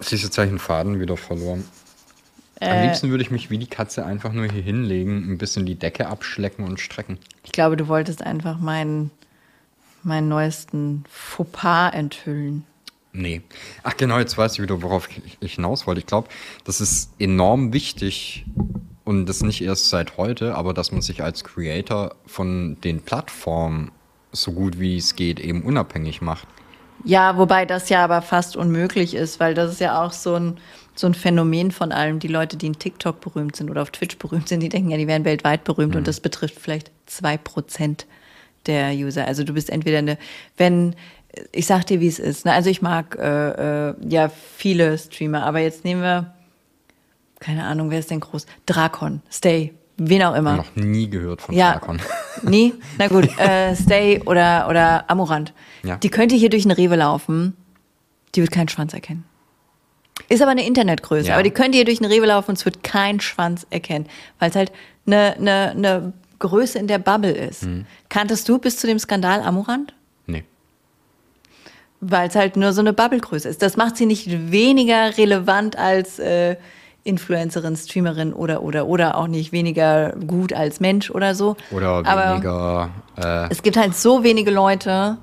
[SPEAKER 2] siehst du jetzt habe ich einen Faden wieder verloren. Am
[SPEAKER 3] Äh,
[SPEAKER 2] liebsten würde ich mich wie die Katze einfach nur hier hinlegen, ein bisschen die Decke abschlecken und strecken.
[SPEAKER 3] Ich glaube, du wolltest einfach meinen, meinen neuesten Fauxpas enthüllen.
[SPEAKER 2] Nee. Ach genau, jetzt weiß ich wieder, worauf ich hinaus wollte. Ich glaube, das ist enorm wichtig und das nicht erst seit heute, aber dass man sich als Creator von den Plattformen so gut wie es geht eben unabhängig macht.
[SPEAKER 3] Ja, wobei das ja aber fast unmöglich ist, weil das ist ja auch so ein, so ein Phänomen von allem. Die Leute, die in TikTok berühmt sind oder auf Twitch berühmt sind, die denken ja, die wären weltweit berühmt und das betrifft vielleicht zwei Prozent der User. Also du bist entweder eine, wenn, ich sag dir, wie es ist. Ne? Also ich mag äh, äh, ja viele Streamer, aber jetzt nehmen wir, keine Ahnung, wer ist denn groß? Drakon, Stay, wen auch immer.
[SPEAKER 2] Noch nie gehört von
[SPEAKER 3] Ja.
[SPEAKER 2] Drakon.
[SPEAKER 3] Nie? Na gut, äh, Stay oder, oder Amorant.
[SPEAKER 2] Ja.
[SPEAKER 3] Die könnte hier durch eine Rewe laufen, die wird keinen Schwanz erkennen. Ist aber eine Internetgröße,
[SPEAKER 2] Ja.
[SPEAKER 3] aber die könnte hier durch eine Rewe laufen und es wird keinen Schwanz erkennen, weil es halt eine, eine, eine Größe in der Bubble ist.
[SPEAKER 2] Mhm.
[SPEAKER 3] Kanntest du bis zu dem Skandal Amorant? Weil es halt nur so eine Bubble-Größe ist. Das macht sie nicht weniger relevant als äh, Influencerin, Streamerin oder, oder, oder auch nicht weniger gut als Mensch oder so.
[SPEAKER 2] Oder
[SPEAKER 3] Aber-
[SPEAKER 2] weniger. Äh,
[SPEAKER 3] es gibt halt so wenige Leute,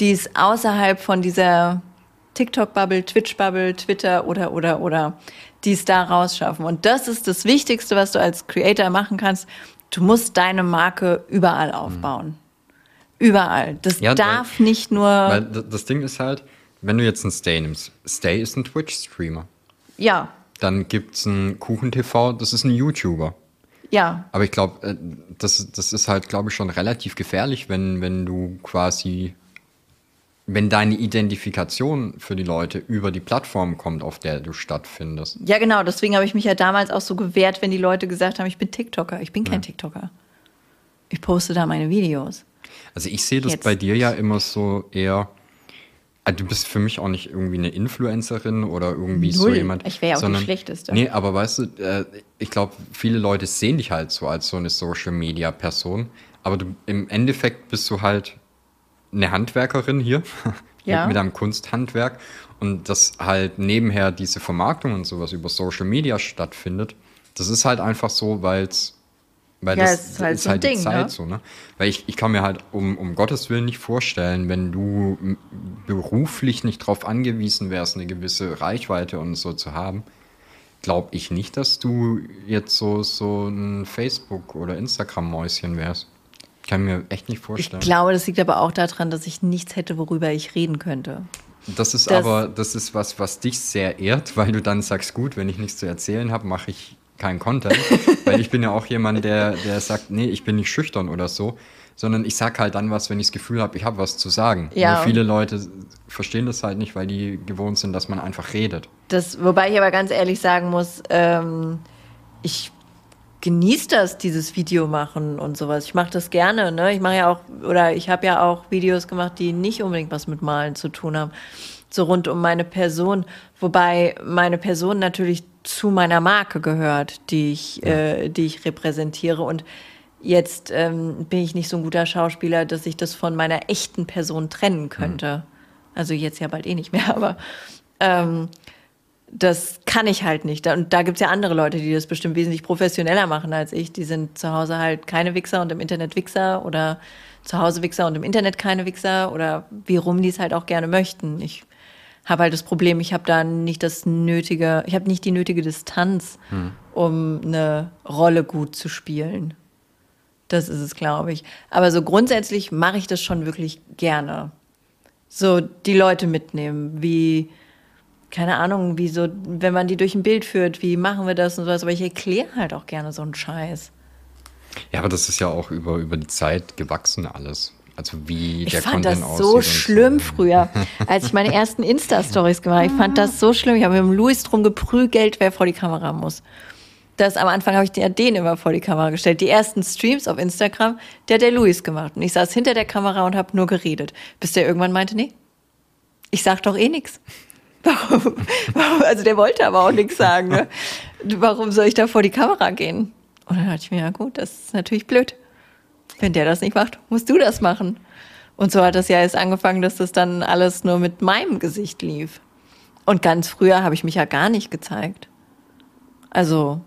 [SPEAKER 3] die es außerhalb von dieser TikTok-Bubble, Twitch-Bubble, Twitter oder, oder, oder, die es da rausschaffen. Und das ist das Wichtigste, was du als Creator machen kannst. Du musst deine Marke überall aufbauen. Überall. Das
[SPEAKER 2] Ja,
[SPEAKER 3] darf
[SPEAKER 2] weil-
[SPEAKER 3] nicht nur.
[SPEAKER 2] Weil das Ding ist halt, wenn du jetzt einen Stay nimmst, Stay ist ein Twitch-Streamer.
[SPEAKER 3] ja,
[SPEAKER 2] Dann gibt es einen Kuchen-TV, das ist ein YouTuber.
[SPEAKER 3] ja.
[SPEAKER 2] Aber ich glaube, äh, das, das ist halt, glaube ich, schon relativ gefährlich, wenn, wenn du quasi, wenn deine Identifikation für die Leute über die Plattform kommt, auf der du stattfindest.
[SPEAKER 3] Ja, genau. Deswegen habe ich mich ja damals auch so gewehrt, wenn die Leute gesagt haben, ich bin TikToker. Ich bin kein TikToker. Ich poste da meine Videos.
[SPEAKER 2] Also ich sehe das
[SPEAKER 3] Jetzt.
[SPEAKER 2] bei dir ja immer so eher. ah, Du bist für mich auch nicht irgendwie eine Influencerin oder irgendwie so
[SPEAKER 3] Null.
[SPEAKER 2] jemand.
[SPEAKER 3] Ich wär ja auch die
[SPEAKER 2] sondern-
[SPEAKER 3] Schlechteste.
[SPEAKER 2] Nee, aber weißt du, äh, ich glaube, viele Leute sehen dich halt so als so eine Social Media Person. Aber du, im Endeffekt bist du halt eine Handwerkerin hier
[SPEAKER 3] Ja.
[SPEAKER 2] mit, einem Kunsthandwerk und dass halt nebenher diese Vermarktung und sowas über Social Media stattfindet, das ist halt einfach so, weil's, weil
[SPEAKER 3] Ja,
[SPEAKER 2] das
[SPEAKER 3] ist halt
[SPEAKER 2] ist
[SPEAKER 3] so
[SPEAKER 2] halt die
[SPEAKER 3] Ding,
[SPEAKER 2] Zeit
[SPEAKER 3] ne?
[SPEAKER 2] so, ne? Weil ich, ich kann mir halt um, um Gottes Willen nicht vorstellen, wenn du beruflich nicht darauf angewiesen wärst, eine gewisse Reichweite und so zu haben, glaube ich nicht, dass du jetzt so, so ein Facebook- oder Instagram-Mäuschen wärst. Kann mir echt nicht
[SPEAKER 3] Ich
[SPEAKER 2] vorstellen.
[SPEAKER 3] glaube, das liegt aber auch daran, dass ich nichts hätte, worüber ich reden könnte.
[SPEAKER 2] Das ist
[SPEAKER 3] Das-
[SPEAKER 2] aber, das ist was, was dich sehr ehrt, weil du dann sagst, gut, wenn ich nichts zu erzählen habe, mache ich keinen Content. weil ich bin ja auch jemand, der, der sagt, nee, ich bin nicht schüchtern oder so, sondern ich sag halt dann was, wenn ich das Gefühl habe, ich habe was zu sagen.
[SPEAKER 3] Ja.
[SPEAKER 2] Nur viele Leute verstehen das halt nicht, weil die gewohnt sind, dass man einfach redet.
[SPEAKER 3] Das, wobei ich aber ganz ehrlich sagen muss, ähm, ich genieße das, dieses Video machen und sowas. Ich mache das gerne. Ne? Ich mache ja auch, oder ich habe ja auch Videos gemacht, die nicht unbedingt was mit Malen zu tun haben. So rund um meine Person. Wobei meine Person natürlich zu meiner Marke gehört, die ich, äh, die ich repräsentiere. Und jetzt ähm, bin ich nicht so ein guter Schauspieler, dass ich das von meiner echten Person trennen könnte. Also jetzt ja bald eh nicht mehr, aber ähm, das kann ich halt nicht. Und da gibt's ja andere Leute, die das bestimmt wesentlich professioneller machen als ich. Die sind zu Hause halt keine Wichser und im Internet Wichser oder zu Hause Wichser und im Internet keine Wichser oder wie rum die es halt auch gerne möchten. Ich habe halt das Problem, ich habe da nicht das nötige, ich habe nicht die nötige Distanz, um eine Rolle gut zu spielen. Das ist es, glaube ich. Aber so grundsätzlich mache ich das schon wirklich gerne. So die Leute mitnehmen, wie, keine Ahnung, wie so, wenn man die durch ein Bild führt, wie machen wir das und sowas. Aber ich erkläre halt auch gerne so einen Scheiß.
[SPEAKER 2] Ja, aber das ist ja auch über, über die Zeit gewachsen alles. Also wie
[SPEAKER 3] Ich
[SPEAKER 2] der
[SPEAKER 3] fand
[SPEAKER 2] Content
[SPEAKER 3] das so schlimm früher, als ich meine ersten Insta-Stories gemacht habe. Ich fand das so schlimm. Ich habe mit dem Luis drum geprügelt, wer vor die Kamera muss. Das am Anfang habe ich den, den immer vor die Kamera gestellt. Die ersten Streams auf Instagram, der hat der Luis gemacht. Und ich saß hinter der Kamera und habe nur geredet. Bis der irgendwann meinte, nee, ich sag doch eh nix. Warum? Warum? Also der wollte aber auch nichts sagen. Ne? Warum soll ich da vor die Kamera gehen? Und dann dachte ich mir, ja gut, das ist natürlich blöd. Wenn der das nicht macht, musst du das machen. Und so hat das ja erst angefangen, dass das dann alles nur mit meinem Gesicht lief. Und ganz früher habe ich mich ja gar nicht gezeigt. Also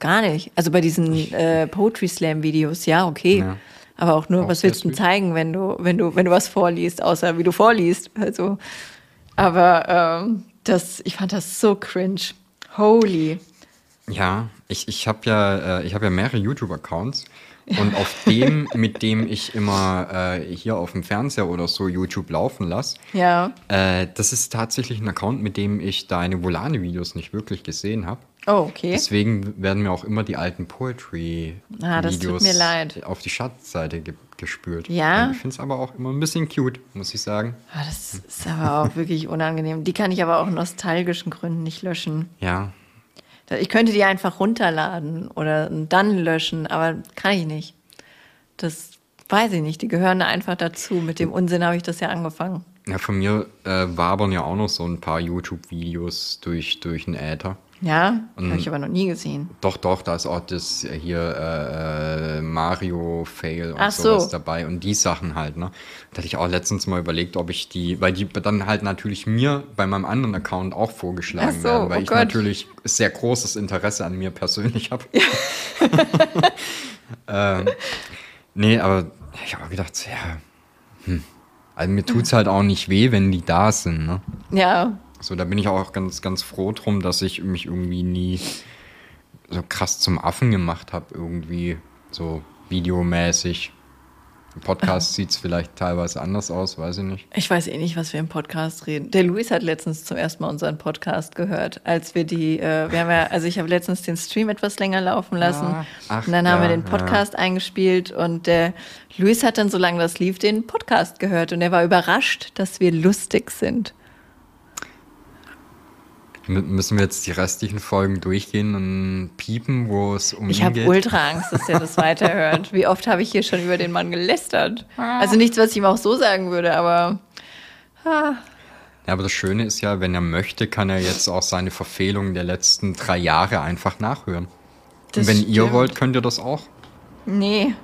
[SPEAKER 3] gar nicht. Also bei diesen äh, Poetry Slam Videos, ja, okay.
[SPEAKER 2] Ja.
[SPEAKER 3] Aber auch nur,
[SPEAKER 2] Auch
[SPEAKER 3] was willst du
[SPEAKER 2] sweet.
[SPEAKER 3] zeigen, wenn du, wenn du, wenn du was vorliest, außer wie du vorliest. Also, aber ähm, das, ich fand das so cringe. Holy.
[SPEAKER 2] Ja, ich, ich habe ja, äh, ich hab ja mehrere YouTube-Accounts und auf dem, mit dem ich immer äh, hier auf dem Fernseher oder so YouTube laufen lasse,
[SPEAKER 3] Ja.
[SPEAKER 2] äh, das ist tatsächlich ein Account, mit dem ich deine Volane-Videos nicht wirklich gesehen habe.
[SPEAKER 3] Oh, okay.
[SPEAKER 2] Deswegen werden mir auch immer die alten Poetry-Videos
[SPEAKER 3] Ah, mir leid.
[SPEAKER 2] auf die Schatzseite ge gespült.
[SPEAKER 3] Ja?
[SPEAKER 2] Ich finde es aber auch immer ein bisschen cute, muss ich sagen.
[SPEAKER 3] Ah, das ist aber auch wirklich unangenehm. Die kann ich aber auch aus nostalgischen Gründen nicht löschen.
[SPEAKER 2] Ja,
[SPEAKER 3] Ich könnte die einfach runterladen oder dann löschen, aber kann ich nicht. Das weiß ich nicht. Die gehören einfach dazu. Mit dem Unsinn habe ich das ja angefangen.
[SPEAKER 2] ja von mir äh, wabern ja auch noch so ein paar YouTube-Videos durch, durch den Äther.
[SPEAKER 3] Ja, habe ich aber noch nie gesehen.
[SPEAKER 2] Doch, doch, da ist auch das hier äh, äh, Mario-Fail und
[SPEAKER 3] Ach
[SPEAKER 2] sowas
[SPEAKER 3] so.
[SPEAKER 2] dabei und die Sachen halt, ne? Da hatte ich auch letztens mal überlegt, ob ich die, weil die dann halt natürlich mir bei meinem anderen Account auch vorgeschlagen
[SPEAKER 3] so,
[SPEAKER 2] werden, weil
[SPEAKER 3] oh
[SPEAKER 2] ich
[SPEAKER 3] Gott.
[SPEAKER 2] natürlich sehr großes Interesse an mir persönlich habe. ähm, nee, aber ich habe gedacht, ja, hm. Also mir tut's halt auch nicht weh, wenn die da sind, ne?
[SPEAKER 3] Ja,
[SPEAKER 2] So, da bin ich auch ganz, ganz froh drum, dass ich mich irgendwie nie so krass zum Affen gemacht habe, irgendwie so videomäßig. Im Podcast sieht es vielleicht teilweise anders aus, weiß ich nicht.
[SPEAKER 3] Ich weiß eh nicht, was wir im Podcast reden. Der Luis hat letztens zum ersten Mal unseren Podcast gehört, als wir die, äh, wir haben ja, also ich habe letztens den Stream etwas länger laufen lassen
[SPEAKER 2] Ah, ach,
[SPEAKER 3] und dann haben
[SPEAKER 2] ja,
[SPEAKER 3] wir den Podcast eingespielt und der Luis hat dann, solange das lief, den Podcast gehört und er war überrascht, dass wir lustig sind.
[SPEAKER 2] Müssen wir jetzt die restlichen Folgen durchgehen und piepen, wo es um
[SPEAKER 3] Ich
[SPEAKER 2] ihn
[SPEAKER 3] habe ultra Angst, dass er das weiterhört. Wie oft habe ich hier schon über den Mann gelästert? Also nichts, was ich ihm auch so sagen würde, aber
[SPEAKER 2] Ja, aber das Schöne ist ja, wenn er möchte, kann er jetzt auch seine Verfehlungen der letzten drei Jahre einfach nachhören.
[SPEAKER 3] Das
[SPEAKER 2] und wenn ihr
[SPEAKER 3] stimmt.
[SPEAKER 2] wollt, könnt ihr das auch
[SPEAKER 3] nee,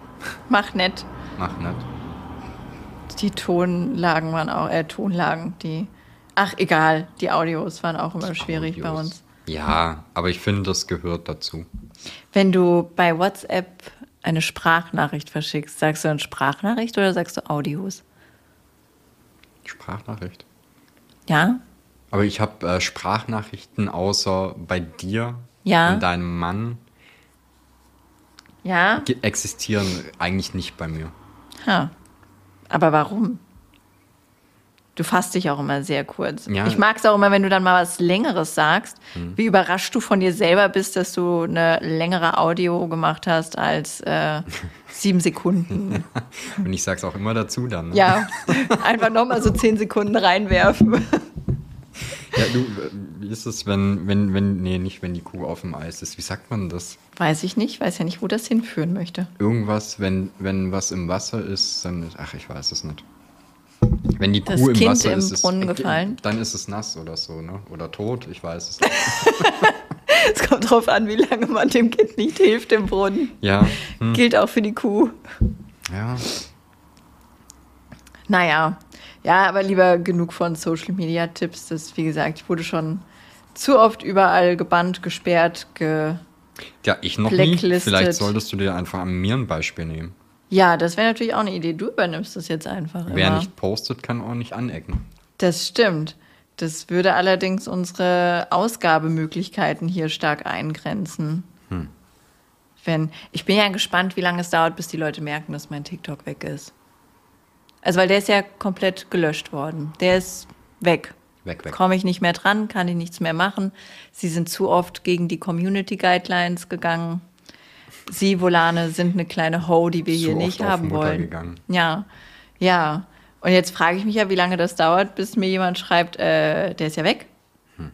[SPEAKER 3] mach nett.
[SPEAKER 2] machen. Nicht?
[SPEAKER 3] Die Tonlagen waren auch, äh, Tonlagen, die, ach egal, die Audios waren auch immer schwierig bei
[SPEAKER 2] Audios.
[SPEAKER 3] uns.
[SPEAKER 2] Ja, aber ich finde, das gehört dazu.
[SPEAKER 3] Wenn du bei WhatsApp eine Sprachnachricht verschickst, sagst du dann Sprachnachricht oder sagst du Audios?
[SPEAKER 2] Sprachnachricht.
[SPEAKER 3] Ja?
[SPEAKER 2] Aber ich habe äh, Sprachnachrichten außer bei dir
[SPEAKER 3] Ja.
[SPEAKER 2] und deinem Mann
[SPEAKER 3] Ja?
[SPEAKER 2] existieren eigentlich nicht bei mir.
[SPEAKER 3] Ha. Aber warum? Du fasst dich auch immer sehr kurz.
[SPEAKER 2] Ja.
[SPEAKER 3] Ich mag es auch immer, wenn du dann mal was Längeres sagst.
[SPEAKER 2] Hm.
[SPEAKER 3] Wie überrascht du von dir selber bist, dass du eine längere Audio gemacht hast als äh, sieben Sekunden.
[SPEAKER 2] Und ich sag's auch immer dazu dann. Ne?
[SPEAKER 3] Ja, einfach nochmal so zehn Sekunden reinwerfen.
[SPEAKER 2] ja du, äh, wie ist es, wenn, wenn, wenn, nee, nicht wenn die Kuh auf dem Eis ist. Wie sagt man das?
[SPEAKER 3] Weiß ich nicht, weiß ja nicht, wo das hinführen möchte.
[SPEAKER 2] Irgendwas, wenn, wenn was im Wasser ist, dann ach, ich weiß es nicht. Wenn die
[SPEAKER 3] Das
[SPEAKER 2] Kuh im
[SPEAKER 3] Kind
[SPEAKER 2] Wasser
[SPEAKER 3] im
[SPEAKER 2] ist, ist
[SPEAKER 3] Brunnen gefallen?
[SPEAKER 2] dann ist es nass oder so, ne? Oder tot, ich weiß es nicht.
[SPEAKER 3] Es kommt drauf an, wie lange man dem Kind nicht hilft im Brunnen.
[SPEAKER 2] Ja, hm.
[SPEAKER 3] Gilt auch für die Kuh.
[SPEAKER 2] ja.
[SPEAKER 3] Naja, ja, aber lieber genug von Social Media Tipps. Das, wie gesagt, ich wurde schon zu oft überall gebannt, gesperrt, ge.
[SPEAKER 2] Ja, ich noch nie. Vielleicht solltest du dir einfach an mir ein Beispiel nehmen.
[SPEAKER 3] Ja, das wäre natürlich auch eine Idee. Du übernimmst das jetzt einfach.
[SPEAKER 2] Wer
[SPEAKER 3] immer.
[SPEAKER 2] nicht postet, kann auch nicht anecken.
[SPEAKER 3] Das stimmt. Das würde allerdings unsere Ausgabemöglichkeiten hier stark eingrenzen.
[SPEAKER 2] Hm.
[SPEAKER 3] Wenn, ich bin ja gespannt, wie lange es dauert, bis die Leute merken, dass mein TikTok weg ist. Also, weil der ist ja komplett gelöscht worden. Der ist weg.
[SPEAKER 2] Weg, weg.
[SPEAKER 3] Komme ich nicht mehr dran, kann ich nichts mehr machen. Sie sind zu oft gegen die Community Guidelines gegangen. Sie, Volane, sind eine kleine Ho, die wir
[SPEAKER 2] Zu
[SPEAKER 3] hier nicht haben wollen.
[SPEAKER 2] gegangen.
[SPEAKER 3] Ja, ja. Und jetzt frage ich mich ja, wie lange das dauert, bis mir jemand schreibt, äh, der ist ja weg.
[SPEAKER 2] Hm.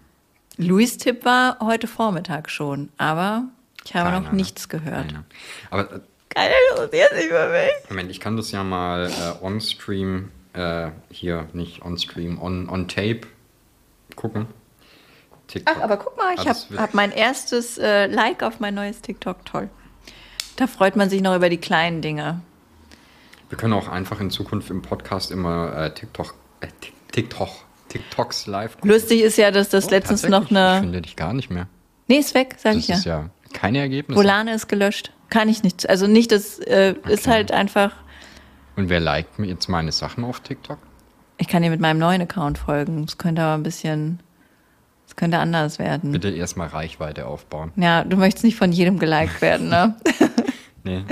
[SPEAKER 3] Luis Tipp war heute Vormittag schon, aber ich habe
[SPEAKER 2] Keiner,
[SPEAKER 3] noch nichts gehört.
[SPEAKER 2] Keiner. Aber äh,
[SPEAKER 3] Keiner interessiert sich für mich.
[SPEAKER 2] Moment, ich kann das ja mal äh, on-stream, äh, hier nicht on-stream, on, on tape gucken. TikTok.
[SPEAKER 3] Ach, aber guck mal, ich
[SPEAKER 2] Ah,
[SPEAKER 3] habe hab mein erstes äh, Like auf mein neues TikTok. Toll. Da freut man sich noch über die kleinen Dinge.
[SPEAKER 2] Wir können auch einfach in Zukunft im Podcast immer äh, TikTok, äh, Tik- TikTok, TikToks live gucken.
[SPEAKER 3] Lustig ist ja, dass das
[SPEAKER 2] Oh,
[SPEAKER 3] letztens noch
[SPEAKER 2] Ich
[SPEAKER 3] eine.
[SPEAKER 2] finde dich gar nicht mehr.
[SPEAKER 3] Nee, ist weg, sag
[SPEAKER 2] Das
[SPEAKER 3] ich ja.
[SPEAKER 2] ist ja keine Ergebnisse.
[SPEAKER 3] Volane ist gelöscht. Kann ich nicht. Also nicht, das äh, ist
[SPEAKER 2] Okay.
[SPEAKER 3] halt einfach.
[SPEAKER 2] Und wer liked mir jetzt meine Sachen auf TikTok?
[SPEAKER 3] Ich kann dir mit meinem neuen Account folgen. Es könnte aber ein bisschen. Es könnte anders werden.
[SPEAKER 2] Bitte erstmal Reichweite aufbauen.
[SPEAKER 3] Ja, du möchtest nicht von jedem geliked werden, ne?
[SPEAKER 2] Nee.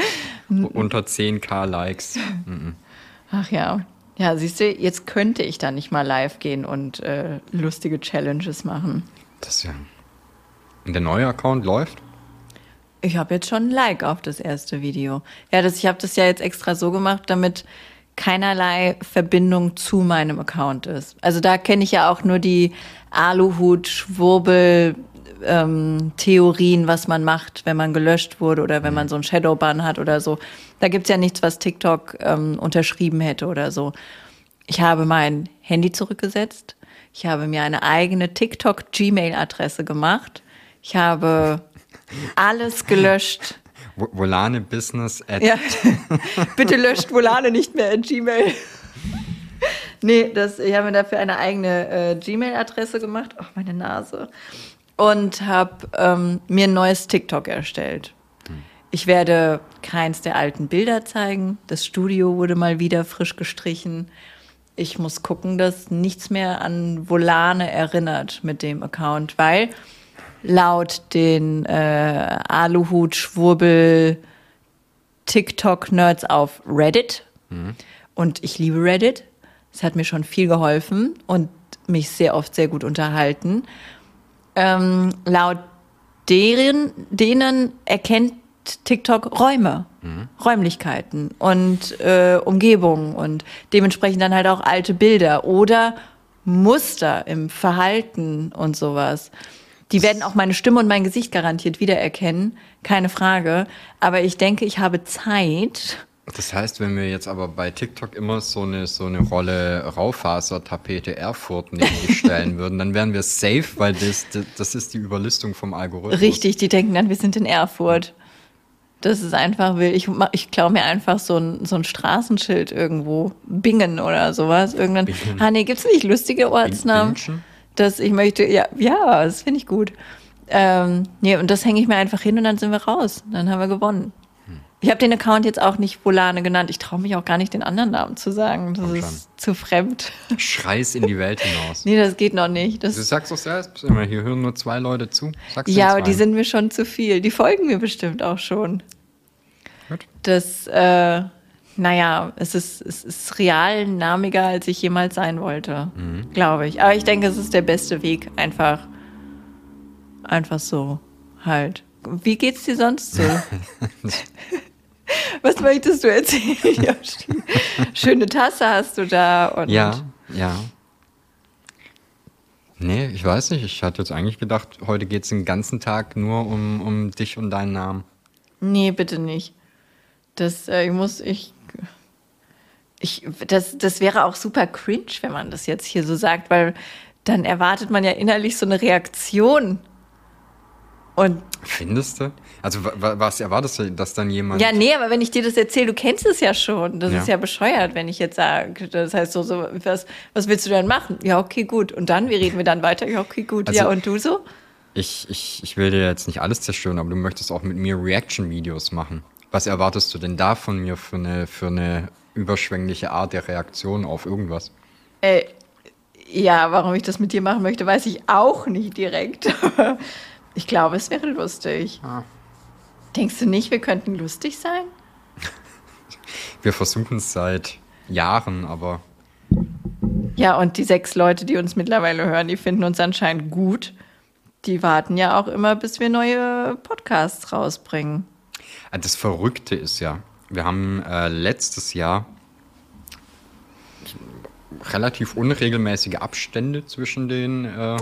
[SPEAKER 2] Unter 10k Likes. Mhm.
[SPEAKER 3] Ach ja. Ja, siehst du, jetzt könnte ich da nicht mal live gehen und äh, lustige Challenges machen.
[SPEAKER 2] Das ja. Und der neue Account läuft?
[SPEAKER 3] Ich habe jetzt schon ein Like auf das erste Video. Ja, das, ich habe das ja jetzt extra so gemacht, damit keinerlei Verbindung zu meinem Account ist. Also da kenne ich ja auch nur die Aluhut-Schwurbel-Theorien, was man macht, wenn man gelöscht wurde oder wenn man so einen Shadowban hat oder so. Da gibt's ja nichts, was TikTok ähm, unterschrieben hätte oder so. Ich habe mein Handy zurückgesetzt. Ich habe mir eine eigene TikTok-Gmail-Adresse gemacht. Ich habe alles gelöscht.
[SPEAKER 2] Vo- Volane Business at
[SPEAKER 3] Ja, bitte löscht Volane nicht mehr in Gmail. Nee, das, ich habe mir dafür eine eigene äh, Gmail-Adresse gemacht. Oh, meine Nase. Und habe ähm, mir ein neues TikTok erstellt. Ich werde keins der alten Bilder zeigen. Das Studio wurde mal wieder frisch gestrichen. Ich muss gucken, dass nichts mehr an Volane erinnert mit dem Account, weil laut den äh, Aluhut-Schwurbel TikTok-Nerds auf Reddit Und ich liebe Reddit. Es hat mir schon viel geholfen und mich sehr oft sehr gut unterhalten. Ähm, laut deren, denen erkennt TikTok Räume, Räumlichkeiten und äh, Umgebungen und dementsprechend dann halt auch alte Bilder oder Muster im Verhalten und sowas. Die werden auch meine Stimme und mein Gesicht garantiert wiedererkennen, keine Frage. Aber ich denke, ich habe Zeit.
[SPEAKER 2] Das heißt, wenn wir jetzt aber bei TikTok immer so eine, so eine Rolle Raufasertapete Erfurt neben dich stellen würden, dann wären wir safe, weil das, das, ist die Überlistung vom Algorithmus.
[SPEAKER 3] Richtig, die denken dann, wir sind in Erfurt. Das ist einfach wild. Ich, ich klaue mir einfach so ein, so ein Straßenschild irgendwo. Bingen oder sowas. Irgendwann.
[SPEAKER 2] Bingen.
[SPEAKER 3] Ah, nee, gibt's nicht lustige Ortsnamen?
[SPEAKER 2] Bingen?
[SPEAKER 3] dass ich möchte, ja, ja, das finde ich gut. Ähm, nee, und das hänge ich mir einfach hin und dann sind wir raus. Dann haben wir gewonnen. Ich habe den Account jetzt auch nicht Volane genannt. Ich traue mich auch gar nicht, den anderen Namen zu sagen. Das
[SPEAKER 2] Komm
[SPEAKER 3] ist zu fremd.
[SPEAKER 2] Schreis in die Welt hinaus.
[SPEAKER 3] Nee, das geht noch nicht.
[SPEAKER 2] Du
[SPEAKER 3] Das,
[SPEAKER 2] sagst doch selbst immer, hier hören nur zwei Leute zu. Sag's
[SPEAKER 3] ja, aber die sind mir schon zu viel. Die folgen mir bestimmt auch schon.
[SPEAKER 2] Gut.
[SPEAKER 3] Das, äh, naja, es ist, es ist real namiger, als ich jemals sein wollte,
[SPEAKER 2] Mhm.
[SPEAKER 3] glaube ich. Aber ich denke, es ist der beste Weg, einfach, einfach so halt. Wie geht's dir sonst so? Was möchtest du erzählen? Schöne Tasse hast du da und
[SPEAKER 2] Ja, ja. Nee, ich weiß nicht. Ich hatte jetzt eigentlich gedacht, heute geht es den ganzen Tag nur um, um dich und deinen Namen.
[SPEAKER 3] Nee, bitte nicht. Das, äh, ich muss, ich, ich, das, das wäre auch super cringe, wenn man das jetzt hier so sagt, weil dann erwartet man ja innerlich so eine Reaktion. Und
[SPEAKER 2] Findest du? Also wa- wa- was erwartest du, dass dann jemand...
[SPEAKER 3] ja, nee, aber wenn ich dir das erzähle, du kennst es ja schon. Das
[SPEAKER 2] Ja.
[SPEAKER 3] ist ja bescheuert, wenn ich jetzt sage, das heißt so, so was, was willst du denn machen? Ja, okay, gut. Und dann, wie reden wir dann weiter? Ja, okay, gut.
[SPEAKER 2] Also-
[SPEAKER 3] ja, und du so?
[SPEAKER 2] Ich, ich, ich will dir jetzt nicht alles zerstören, aber du möchtest auch mit mir Reaction-Videos machen. Was erwartest du denn da von mir für eine, für eine überschwängliche Art der Reaktion auf irgendwas?
[SPEAKER 3] Äh, ja, warum ich das mit dir machen möchte, weiß ich auch nicht direkt. Ich glaube, es wäre lustig.
[SPEAKER 2] Ah.
[SPEAKER 3] Denkst du nicht, wir könnten lustig sein?
[SPEAKER 2] Wir versuchen es seit Jahren, aber
[SPEAKER 3] Ja, und die sechs Leute, die uns mittlerweile hören, die finden uns anscheinend gut. Die warten ja auch immer, bis wir neue Podcasts rausbringen.
[SPEAKER 2] äh, das Verrückte ist ja, wir haben äh, letztes Jahr relativ unregelmäßige Abstände zwischen den äh,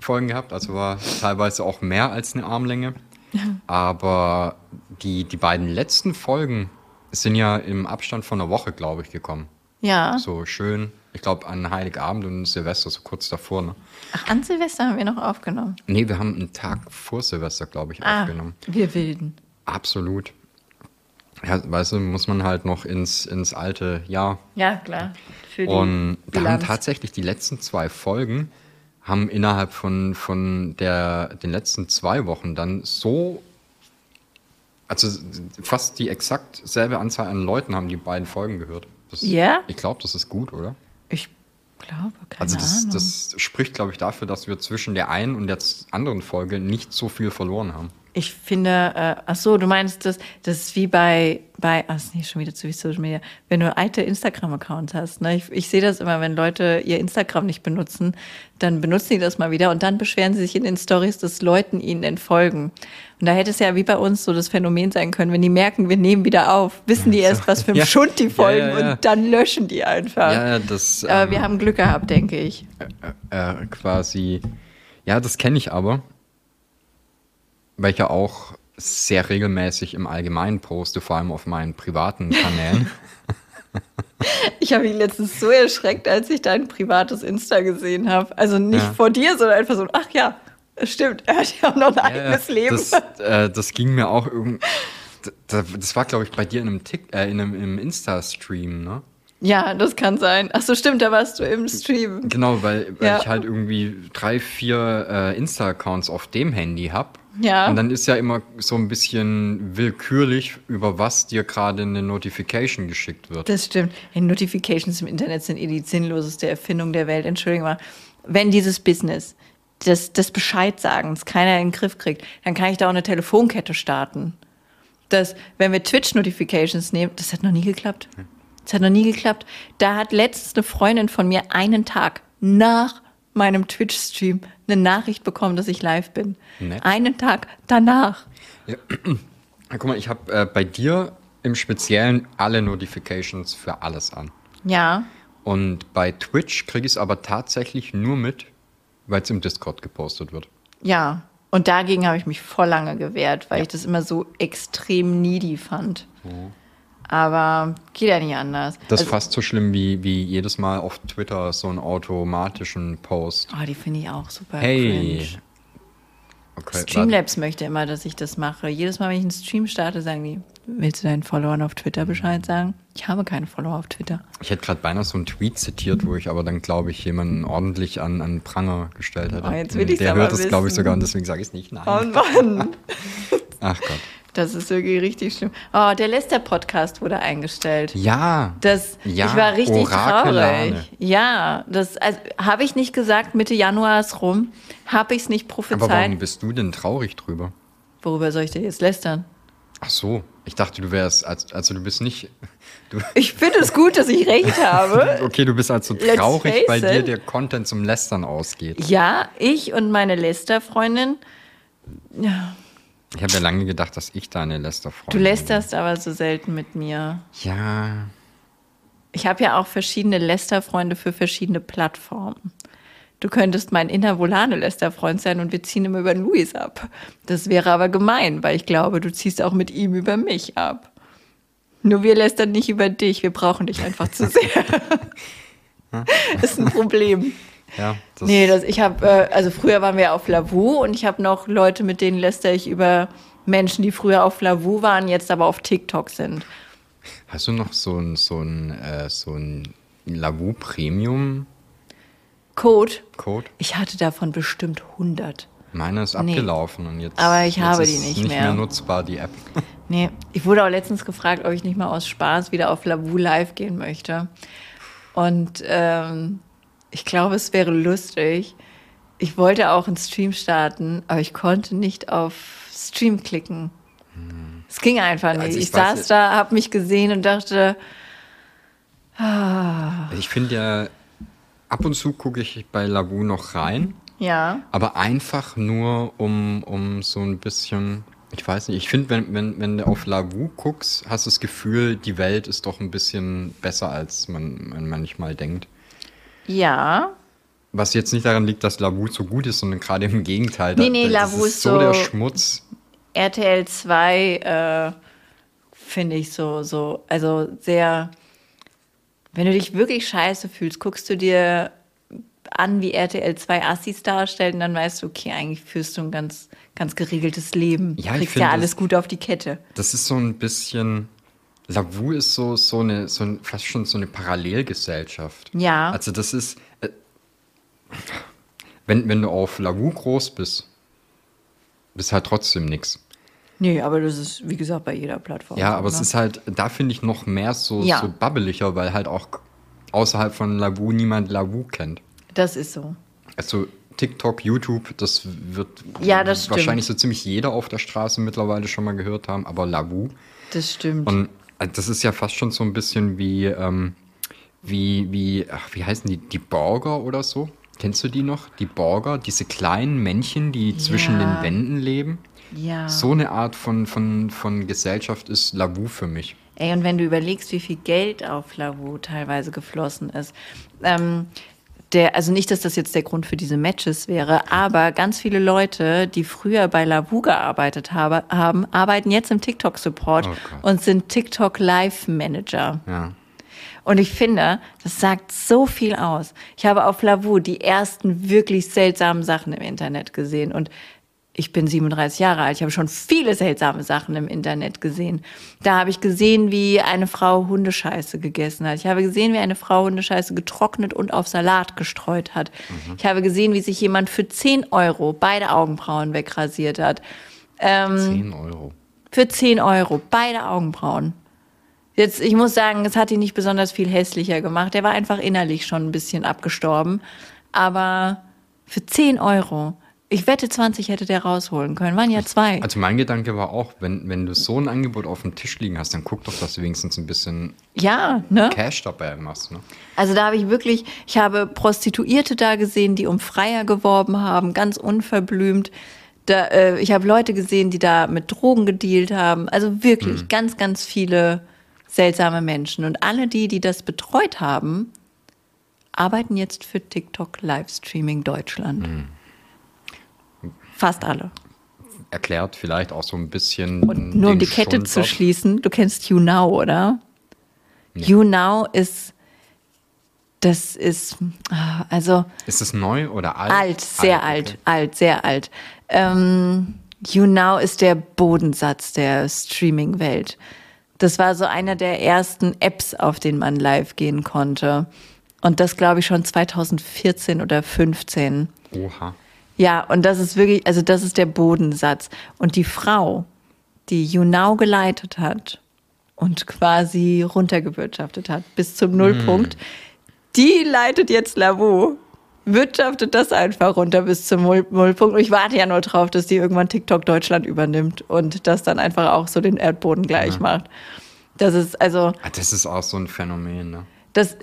[SPEAKER 2] Folgen gehabt, also war teilweise auch mehr als eine Armlänge. Aber die, die beiden letzten Folgen sind ja im Abstand von einer Woche, glaube ich, gekommen.
[SPEAKER 3] Ja.
[SPEAKER 2] So schön, ich glaube an Heiligabend und Silvester, so kurz davor. Ne?
[SPEAKER 3] Ach, an Silvester haben wir noch aufgenommen.
[SPEAKER 2] Nee, wir haben einen Tag vor Silvester, glaube ich,
[SPEAKER 3] Ah,
[SPEAKER 2] aufgenommen.
[SPEAKER 3] wir Wilden.
[SPEAKER 2] Absolut. Ja, weißt du, muss man halt noch ins, ins alte Jahr.
[SPEAKER 3] Ja, klar.
[SPEAKER 2] Und da haben
[SPEAKER 3] Bilanz.
[SPEAKER 2] tatsächlich die letzten zwei Folgen haben innerhalb von, von der, den letzten zwei Wochen dann so, also fast die exakt selbe Anzahl an Leuten haben die beiden Folgen gehört. Das,
[SPEAKER 3] Ja?
[SPEAKER 2] Ich glaube, das ist gut, oder?
[SPEAKER 3] Ich glaube, keine
[SPEAKER 2] Also das,
[SPEAKER 3] Ahnung.
[SPEAKER 2] das spricht, glaube ich, dafür, dass wir zwischen der einen und der anderen Folge nicht so viel verloren haben.
[SPEAKER 3] Ich finde, äh, ach so, du meinst, das, das ist wie bei, bei, ach, ist nicht schon wieder zu viel Social Media, wenn du alte Instagram-Accounts hast. Ne? Ich, ich sehe das immer, wenn Leute ihr Instagram nicht benutzen, dann benutzen die das mal wieder und dann beschweren sie sich in den Stories, dass Leuten ihnen entfolgen. Und da hätte es ja wie bei uns so das Phänomen sein können, wenn die merken, wir nehmen wieder auf, wissen die erst, was für ein
[SPEAKER 2] Ja.
[SPEAKER 3] Schund die folgen
[SPEAKER 2] ja, ja.
[SPEAKER 3] und dann löschen die einfach.
[SPEAKER 2] Ja, das
[SPEAKER 3] Aber
[SPEAKER 2] ähm,
[SPEAKER 3] wir haben Glück gehabt, denke ich.
[SPEAKER 2] äh, quasi. Ja, das kenne ich aber. Weil ich ja auch sehr regelmäßig im Allgemeinen poste, vor allem auf meinen privaten Kanälen.
[SPEAKER 3] Ich habe mich letztens so erschreckt, als ich dein privates Insta gesehen habe. Also nicht
[SPEAKER 2] Ja.
[SPEAKER 3] vor dir, sondern einfach so, ach ja, stimmt, er hat ja auch noch ein eigenes Leben.
[SPEAKER 2] Das, äh, das ging mir auch irgendwie. Das, war, glaube ich, bei dir in einem, Tick, äh, in einem im Insta-Stream, ne?
[SPEAKER 3] ja, das kann sein. Ach so, stimmt, da warst du im Stream.
[SPEAKER 2] Genau, weil, weil
[SPEAKER 3] Ja.
[SPEAKER 2] ich halt irgendwie drei, vier äh, Insta-Accounts auf dem Handy habe.
[SPEAKER 3] Ja.
[SPEAKER 2] Und dann ist ja immer so ein bisschen willkürlich, über was dir gerade eine Notification geschickt wird.
[SPEAKER 3] Das stimmt. Hey, Notifications im Internet sind eh die sinnloseste Erfindung der Welt. Entschuldigung mal. Wenn dieses Business des, des Bescheidsagens keiner in den Griff kriegt, dann kann ich da auch eine Telefonkette starten. dass wenn wir Twitch-Notifications nehmen, das hat noch nie geklappt. Das hat noch nie geklappt. Da hat letztens eine Freundin von mir einen Tag nach meinem Twitch-Stream eine Nachricht bekommen, dass ich live bin.
[SPEAKER 2] Nett.
[SPEAKER 3] Einen Tag danach.
[SPEAKER 2] Ja, guck mal, ich habe äh, bei dir im Speziellen alle Notifications für alles an.
[SPEAKER 3] Ja.
[SPEAKER 2] Und bei Twitch kriege ich es aber tatsächlich nur mit, weil es im Discord gepostet wird.
[SPEAKER 3] Ja. Und dagegen habe ich mich voll lange gewehrt, weil ich das immer so extrem needy fand. Aber geht ja nicht anders.
[SPEAKER 2] Das ist
[SPEAKER 3] Also-
[SPEAKER 2] fast so schlimm wie, wie jedes Mal auf Twitter so einen automatischen Post.
[SPEAKER 3] Oh, die finde ich auch super
[SPEAKER 2] Hey.
[SPEAKER 3] cringe.
[SPEAKER 2] Okay,
[SPEAKER 3] Streamlabs möchte immer, dass ich das mache. Jedes Mal, wenn ich einen Stream starte, sagen die, willst du deinen Followern auf Twitter Bescheid sagen? Ich habe keine Follower auf Twitter.
[SPEAKER 2] Ich hätte gerade beinahe so einen Tweet zitiert, wo ich aber dann, glaube ich, jemanden ordentlich an, an Pranger gestellt hätte.
[SPEAKER 3] Oh, jetzt will ich's
[SPEAKER 2] Der hört es, glaube ich, sogar und deswegen sage ich es nicht. Nein.
[SPEAKER 3] Oh Mann,
[SPEAKER 2] Ach Gott.
[SPEAKER 3] Das ist wirklich richtig schlimm. Oh, der Lester-Podcast wurde eingestellt.
[SPEAKER 2] Ja.
[SPEAKER 3] Das,
[SPEAKER 2] Ja,
[SPEAKER 3] ich war richtig
[SPEAKER 2] Orakelane.
[SPEAKER 3] traurig. Ja, das also, habe ich nicht gesagt, Mitte Januar ist rum. Habe ich es nicht
[SPEAKER 2] aber
[SPEAKER 3] prophezeit.
[SPEAKER 2] warum bist du denn traurig drüber?
[SPEAKER 3] Worüber soll ich dir jetzt lästern?
[SPEAKER 2] Ach so. Ich dachte, du wärst, als- also du bist nicht. Du,
[SPEAKER 3] Ich finde es gut, dass ich recht habe.
[SPEAKER 2] okay, du bist also traurig, weil dir der Content zum Lästern ausgeht.
[SPEAKER 3] Ja, ich und meine Lester-Freundin. Ja,
[SPEAKER 2] Ich habe ja lange gedacht, dass ich deine Lästerfreundin
[SPEAKER 3] du lästerst aber so selten mit mir.
[SPEAKER 2] bin. Ja.
[SPEAKER 3] Ich habe ja auch verschiedene Lester-Freunde für verschiedene Plattformen. Du könntest mein innervolane Lester-Freund sein und wir ziehen immer über Luis ab. Das wäre aber gemein, weil ich glaube, du ziehst auch mit ihm über mich ab. Nur wir lästern nicht über dich, wir brauchen dich einfach zu sehr. ist ein Problem.
[SPEAKER 2] Ja, das,
[SPEAKER 3] Nee, das, ich habe, äh, also früher waren wir auf Lavu und ich habe noch Leute, mit denen läster ich über Menschen, die früher auf Lavu waren, jetzt aber auf TikTok sind.
[SPEAKER 2] Hast du noch so ein, so ein, äh, so ein Lavu Premium
[SPEAKER 3] Code,
[SPEAKER 2] Code?
[SPEAKER 3] ich hatte davon bestimmt 100.
[SPEAKER 2] Meine ist
[SPEAKER 3] Nee.
[SPEAKER 2] abgelaufen und jetzt,
[SPEAKER 3] Aber ich
[SPEAKER 2] jetzt
[SPEAKER 3] habe
[SPEAKER 2] ist
[SPEAKER 3] die nicht
[SPEAKER 2] nicht
[SPEAKER 3] mehr.
[SPEAKER 2] mehr nutzbar, die App.
[SPEAKER 3] Nee, ich wurde auch letztens gefragt, ob ich nicht mal aus Spaß wieder auf Lavu live gehen möchte. Und ähm, ich glaube, es wäre lustig. Ich wollte auch einen Stream starten, aber ich konnte nicht auf Stream klicken. Es ging einfach nicht.
[SPEAKER 2] Also ich
[SPEAKER 3] ich saß da, habe mich gesehen und dachte,
[SPEAKER 2] Ich finde ja, ab und zu gucke ich bei Lavu noch rein,
[SPEAKER 3] ja,
[SPEAKER 2] aber einfach nur, um, um so ein bisschen, ich weiß nicht, ich finde, wenn, wenn, wenn du auf Lavu guckst, hast du das Gefühl, die Welt ist doch ein bisschen besser, als man, man manchmal denkt.
[SPEAKER 3] Ja,
[SPEAKER 2] Was jetzt nicht daran liegt, dass Lavu so gut ist, sondern gerade im Gegenteil.
[SPEAKER 3] Nee, nee,
[SPEAKER 2] das
[SPEAKER 3] Lavu
[SPEAKER 2] ist so
[SPEAKER 3] so-
[SPEAKER 2] der Schmutz.
[SPEAKER 3] RTL 2 äh, finde ich so, so, also sehr, wenn du dich wirklich scheiße fühlst, guckst du dir an, wie RTL 2 Assis darstellt und dann weißt du, okay, eigentlich führst du ein ganz, ganz geregeltes Leben.
[SPEAKER 2] Ja, ich
[SPEAKER 3] Kriegst ja alles
[SPEAKER 2] das-
[SPEAKER 3] gut auf die Kette.
[SPEAKER 2] Das ist so ein bisschen. Lavu ist so, so eine, so ein, fast schon so eine Parallelgesellschaft.
[SPEAKER 3] Ja.
[SPEAKER 2] Also das ist. Äh, wenn, wenn du auf Lavu groß bist, bist halt trotzdem nix.
[SPEAKER 3] Nee, aber das ist, wie gesagt, bei jeder Plattform.
[SPEAKER 2] Ja, aber es
[SPEAKER 3] ne?
[SPEAKER 2] ist halt, da finde ich noch mehr so,
[SPEAKER 3] Ja.
[SPEAKER 2] so babbeliger, weil halt auch außerhalb von Lavu niemand Lavu kennt.
[SPEAKER 3] Das ist so.
[SPEAKER 2] Also TikTok, YouTube, das wird
[SPEAKER 3] Ja, das stimmt.
[SPEAKER 2] wahrscheinlich so ziemlich jeder auf der Straße mittlerweile schon mal gehört haben, aber Lavu.
[SPEAKER 3] Das stimmt.
[SPEAKER 2] Und das ist ja fast schon so ein bisschen wie, ähm, wie, wie, ach, wie heißen die, die Borger oder so? Kennst du die noch? Die Borger, diese kleinen Männchen, die zwischen
[SPEAKER 3] Ja.
[SPEAKER 2] den Wänden leben.
[SPEAKER 3] ja.
[SPEAKER 2] So eine Art von, von, von Gesellschaft ist Lavu für mich.
[SPEAKER 3] Ey, und wenn du überlegst, wie viel Geld auf Lavu teilweise geflossen ist, ähm, der, also nicht, dass das jetzt der Grund für diese Matches wäre, aber ganz viele Leute, die früher bei Lavu gearbeitet habe, haben, arbeiten jetzt im TikTok-Support
[SPEAKER 2] Oh
[SPEAKER 3] und sind TikTok-Live-Manager.
[SPEAKER 2] Ja.
[SPEAKER 3] Und ich finde, das sagt so viel aus. Ich habe auf Lavu die ersten wirklich seltsamen Sachen im Internet gesehen und ich bin 37 Jahre alt. Ich habe schon viele seltsame Sachen im Internet gesehen. Da habe ich gesehen, wie eine Frau Hundescheiße gegessen hat. Ich habe gesehen, wie eine Frau Hundescheiße getrocknet und auf Salat gestreut hat. Ich habe gesehen, wie sich jemand für 10 Euro beide Augenbrauen wegrasiert hat. Ähm,
[SPEAKER 2] 10 Euro.
[SPEAKER 3] Für 10 Euro, beide Augenbrauen. Jetzt, ich muss sagen, es hat ihn nicht besonders viel hässlicher gemacht. Er war einfach innerlich schon ein bisschen abgestorben. Aber für 10 Euro. Ich wette, 20 hätte der rausholen können. Waren ja zwei.
[SPEAKER 2] Also mein Gedanke war auch, wenn, wenn du so ein Angebot auf dem Tisch liegen hast, dann guck doch, dass du wenigstens ein bisschen
[SPEAKER 3] ja, ne?
[SPEAKER 2] Cash dabei machst. Ne?
[SPEAKER 3] Also da habe ich wirklich, ich habe Prostituierte da gesehen, die um Freier geworben haben, ganz unverblümt. Da, äh, ich habe Leute gesehen, die da mit Drogen gedealt haben. Also wirklich
[SPEAKER 2] Mhm.
[SPEAKER 3] ganz, ganz viele seltsame Menschen. Und alle die, die das betreut haben, arbeiten jetzt für TikTok Livestreaming Deutschland.
[SPEAKER 2] Mhm.
[SPEAKER 3] Fast alle.
[SPEAKER 2] Erklärt vielleicht auch so ein bisschen.
[SPEAKER 3] Und nur um die Kette zu schließen, du kennst YouNow, oder? YouNow ist, das ist, ah, also
[SPEAKER 2] Ist es neu oder alt?
[SPEAKER 3] alt, sehr alt,
[SPEAKER 2] okay.
[SPEAKER 3] alt, sehr alt. Ähm, YouNow ist der Bodensatz der Streaming-Welt. Das war so einer der ersten Apps, auf denen man live gehen konnte. Und das glaube ich schon 2014 oder 15.
[SPEAKER 2] Oha.
[SPEAKER 3] Ja, und das ist wirklich, also das ist der Bodensatz. Und die Frau, die YouNow geleitet hat und quasi runtergewirtschaftet hat bis zum Nullpunkt, die leitet jetzt Lavu. Wirtschaftet das einfach runter bis zum Null- Nullpunkt. Und ich warte ja nur drauf, dass die irgendwann TikTok Deutschland übernimmt und das dann einfach auch so den Erdboden gleich macht. Das ist also,
[SPEAKER 2] Ah, Das ist auch so ein Phänomen, ne?
[SPEAKER 3] Das,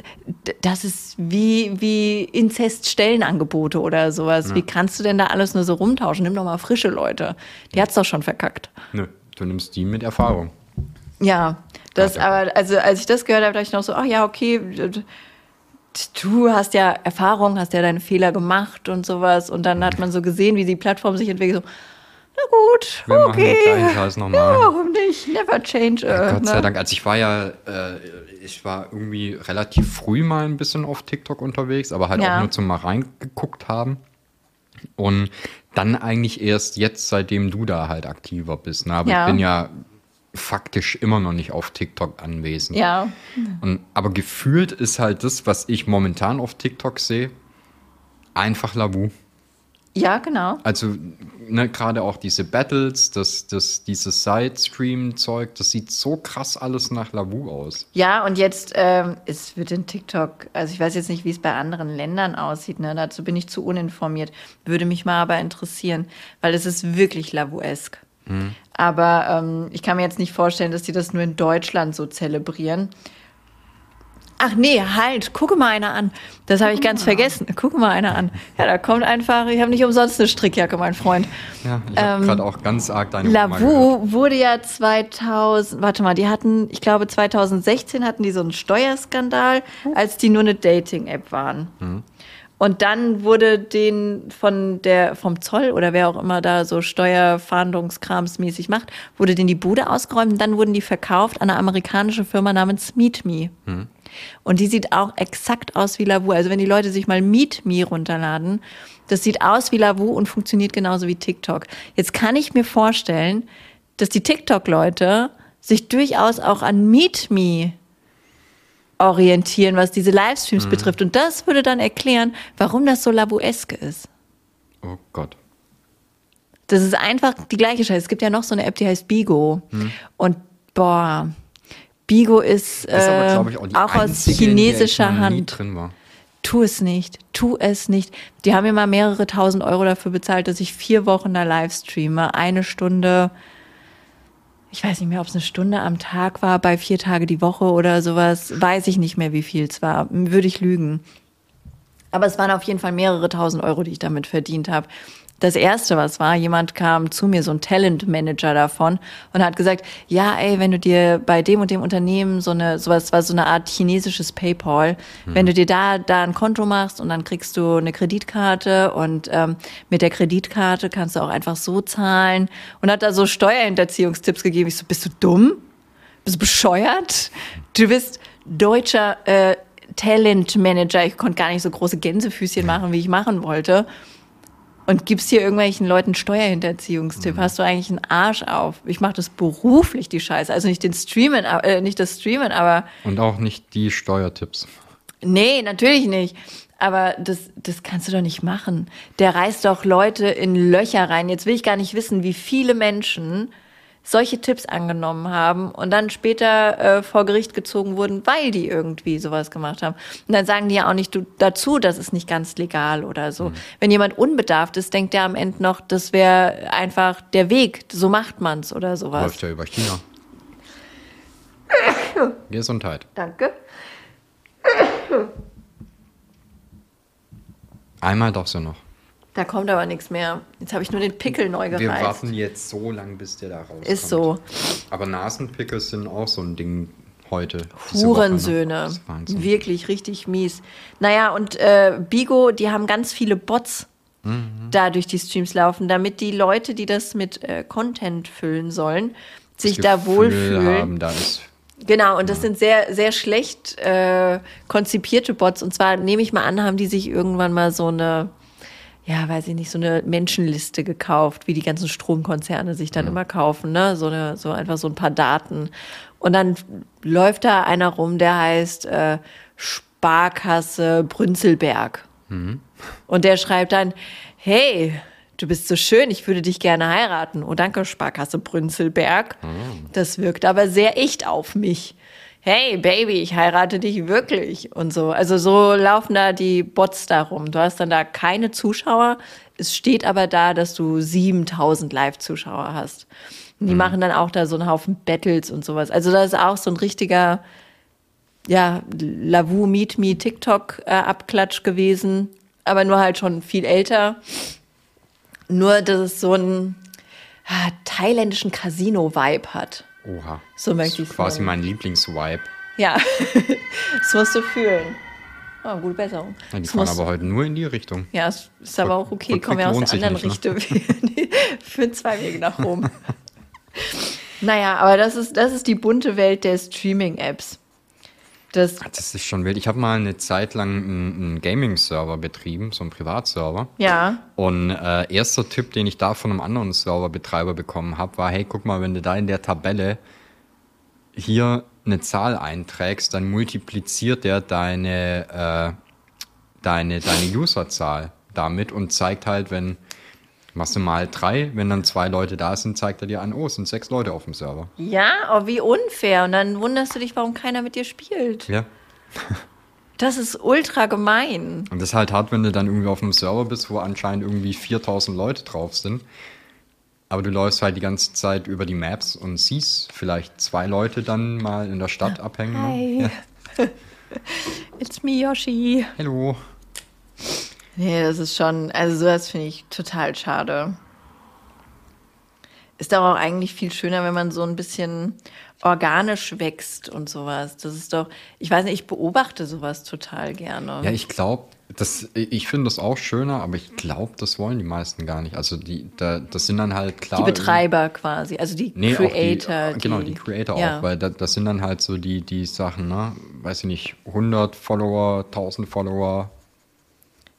[SPEAKER 3] das ist wie, wie Inzest-Stellenangebote oder sowas. Wie kannst du denn da alles nur so rumtauschen? Nimm doch mal frische Leute. Die hat's doch schon verkackt.
[SPEAKER 2] Nö, du nimmst die mit Erfahrung.
[SPEAKER 3] Ja, das
[SPEAKER 2] ja.
[SPEAKER 3] aber, also als ich das gehört habe, dachte ich noch so, ach ja, okay, du hast ja Erfahrung, hast ja deine Fehler gemacht und sowas. Und dann hat man so gesehen, wie die Plattform sich entwickelt, so, na gut,
[SPEAKER 2] Wir machen
[SPEAKER 3] okay.
[SPEAKER 2] den gleichen Scheiß nochmal.
[SPEAKER 3] Ja, warum nicht? Never change. äh,
[SPEAKER 2] Gott sei
[SPEAKER 3] ne?
[SPEAKER 2] Dank. Also ich war ja, äh, ich war irgendwie relativ früh mal ein bisschen auf TikTok unterwegs, aber halt
[SPEAKER 3] Ja.
[SPEAKER 2] auch nur zum mal reingeguckt haben. Und dann eigentlich erst jetzt, seitdem du da halt aktiver bist. Ne? Aber
[SPEAKER 3] Ja.
[SPEAKER 2] ich bin ja faktisch immer noch nicht auf TikTok anwesend.
[SPEAKER 3] Ja,
[SPEAKER 2] Und, aber gefühlt ist halt das, was ich momentan auf TikTok sehe, einfach Labu.
[SPEAKER 3] Ja, genau.
[SPEAKER 2] Also ne, gerade auch diese Battles, das, das, dieses Side-Stream-Zeug, das sieht so krass alles nach Labu aus.
[SPEAKER 3] Ja, und jetzt, ähm, es wird in TikTok, also ich weiß jetzt nicht, wie es bei anderen Ländern aussieht, ne? dazu bin ich zu uninformiert. Würde mich mal aber interessieren, weil es ist wirklich Lavuesk. Aber ähm, ich kann mir jetzt nicht vorstellen, dass die das nur in Deutschland so zelebrieren. Ach nee, halt, gucke mal einer an. Das habe ich ganz vergessen. Gucke mal einer an. Ja, da kommt einfach, ich habe nicht umsonst eine Strickjacke, mein Freund.
[SPEAKER 2] Ja, ich habe
[SPEAKER 3] Ähm,
[SPEAKER 2] gerade auch ganz arg deine.
[SPEAKER 3] Lavu wurde ja 2000, warte mal, die hatten, ich glaube 2016 hatten die so einen Steuerskandal, als die nur eine Dating-App waren. Und dann wurde den von der, vom Zoll oder wer auch immer da so Steuerfahndungskrams-mäßig macht, wurde denen die Bude ausgeräumt und dann wurden die verkauft an eine amerikanische Firma namens MeetMe. Und die sieht auch exakt aus wie Lavu. Also wenn die Leute sich mal MeetMe runterladen, das sieht aus wie Lavu und funktioniert genauso wie TikTok. Jetzt kann ich mir vorstellen, dass die TikTok-Leute sich durchaus auch an MeetMe orientieren, was diese Livestreams betrifft. Und das würde dann erklären, warum das so Lavueske ist.
[SPEAKER 2] Oh Gott.
[SPEAKER 3] Das ist einfach die gleiche Scheiße. Es gibt ja noch so eine App, die heißt Bigo. Und boah, Bigo ist,
[SPEAKER 2] Das ist aber,
[SPEAKER 3] äh,
[SPEAKER 2] ich, auch
[SPEAKER 3] auch aus chinesischer
[SPEAKER 2] nie
[SPEAKER 3] Hand. Tu es nicht, tu es nicht. Die haben mir mal mehrere tausend Euro dafür bezahlt, dass ich vier Wochen da live streame. Eine Stunde, ich weiß nicht mehr, ob es eine Stunde am Tag war, bei vier Tage die Woche oder sowas. Weiß ich nicht mehr, wie viel es war. Würde ich lügen. Aber es waren auf jeden Fall mehrere tausend Euro, die ich damit verdient habe. Das erste, was war, jemand kam zu mir, so ein Talentmanager davon, und hat gesagt, ja, ey, wenn du dir bei dem und dem Unternehmen so eine, sowas war so eine Art chinesisches PayPal, wenn du dir da, da ein Konto machst und dann kriegst du eine Kreditkarte und ähm, mit der Kreditkarte kannst du auch einfach so zahlen und hat da so Steuerhinterziehungstipps gegeben. Ich so, bist du dumm? Bist du bescheuert? Du bist deutscher äh, Talentmanager. Ich konnte gar nicht so große Gänsefüßchen machen, wie ich machen wollte. Und gibst hier irgendwelchen Leuten Steuerhinterziehungstipp? Hast du eigentlich einen Arsch auf? Ich mache das beruflich, die Scheiße. Also nicht den Streamen, äh, nicht das Streamen, aber
[SPEAKER 2] Und auch nicht die Steuertipps.
[SPEAKER 3] nee, natürlich nicht. Aber das, das kannst du doch nicht machen. Der reißt doch Leute in Löcher rein. Jetzt will ich gar nicht wissen, wie viele Menschen solche Tipps angenommen haben und dann später äh, vor Gericht gezogen wurden, weil die irgendwie sowas gemacht haben. Und dann sagen die ja auch nicht dazu, das ist nicht ganz legal oder so. Mhm. Wenn jemand unbedarft ist, denkt der am Ende noch, das wäre einfach der Weg, so macht man's oder sowas.
[SPEAKER 2] Läuft ja über China. Gesundheit.
[SPEAKER 3] Danke.
[SPEAKER 2] Einmal darfst du noch.
[SPEAKER 3] Da kommt aber nichts mehr. Jetzt habe ich nur den Pickel neu gereizt.
[SPEAKER 2] Wir warten jetzt so lang, bis der da rauskommt.
[SPEAKER 3] Ist so.
[SPEAKER 2] Aber Nasenpickel sind auch so ein Ding heute.
[SPEAKER 3] Hurensöhne. Wirklich richtig mies. Naja, und äh, Bigo, die haben ganz viele Bots mhm. da durch die Streams laufen, damit die Leute, die das mit äh, Content füllen sollen, das sich Gefühl da wohlfühlen. Haben, da ist Genau, und das sind sehr, sehr schlecht äh, konzipierte Bots. Und zwar nehme ich mal an, haben die sich irgendwann mal so eine ja, weiß ich nicht, so eine Menschenliste gekauft, wie die ganzen Stromkonzerne sich dann ja. immer kaufen, ne? So eine, so einfach so ein paar Daten. Und dann läuft da einer rum, der heißt äh, Sparkasse Brünzelberg. Mhm. Und der schreibt dann, hey, du bist so schön, ich würde dich gerne heiraten. Oh, danke, Sparkasse Brünzelberg. Mhm. Das wirkt aber sehr echt auf mich hey Baby, ich heirate dich wirklich und so. Also so laufen da die Bots darum. Du hast dann da keine Zuschauer. Es steht aber da, dass du 7000 Live-Zuschauer hast. Und die mhm. machen dann auch da so einen Haufen Battles und sowas. Also das ist auch so ein richtiger, ja, Lavu Meet Me TikTok-Abklatsch gewesen. Aber nur halt schon viel älter. Nur, dass es so einen ah, thailändischen Casino-Vibe hat.
[SPEAKER 2] Oha.
[SPEAKER 3] So möchte ich
[SPEAKER 2] Quasi mein Lieblingsvibe.
[SPEAKER 3] Ja, das musst du fühlen. Oh, gute Besserung.
[SPEAKER 2] Ja, die das fahren aber heute nur in die Richtung.
[SPEAKER 3] Ja, es ist aber auch okay. Kommen ja aus der anderen nicht, ne? Richtung. Für zwei Wege nach Rom. naja, aber das ist, das ist die bunte Welt der Streaming-Apps.
[SPEAKER 2] Das, das, ist schon wild. Ich habe mal eine Zeit lang einen, einen Gaming-Server betrieben, so einen Privatserver.
[SPEAKER 3] Ja.
[SPEAKER 2] Und äh, erster Tipp, den ich da von einem anderen Serverbetreiber bekommen habe, war: Hey, guck mal, wenn du da in der Tabelle hier eine Zahl einträgst, dann multipliziert der deine, äh, deine, deine Userzahl damit und zeigt halt, wenn Machst du mal drei, wenn dann zwei Leute da sind, zeigt er dir an, oh, es sind sechs Leute auf dem Server.
[SPEAKER 3] Ja, oh, wie unfair. Und dann wunderst du dich, warum keiner mit dir spielt.
[SPEAKER 2] Ja.
[SPEAKER 3] das ist ultra gemein.
[SPEAKER 2] Und das ist halt hart, wenn du dann irgendwie auf einem Server bist, wo anscheinend irgendwie 4000 Leute drauf sind. Aber du läufst halt die ganze Zeit über die Maps und siehst vielleicht zwei Leute dann mal in der Stadt abhängen.
[SPEAKER 3] Hi. Ja. It's me, Yoshi.
[SPEAKER 2] Hallo.
[SPEAKER 3] Nee, das ist schon, also sowas finde ich total schade. Ist doch auch eigentlich viel schöner, wenn man so ein bisschen organisch wächst und sowas. Das ist doch, ich weiß nicht, ich beobachte sowas total gerne.
[SPEAKER 2] Ja, ich glaube, das, ich finde das auch schöner, aber ich glaube, das wollen die meisten gar nicht. Also die, da, das sind dann halt klar.
[SPEAKER 3] Die Betreiber quasi, also die nee, Creator.
[SPEAKER 2] Die, genau, die Creator ja. auch, weil da, das sind dann halt so die, die Sachen, ne? Weiß ich nicht, 100 Follower, 1000 Follower,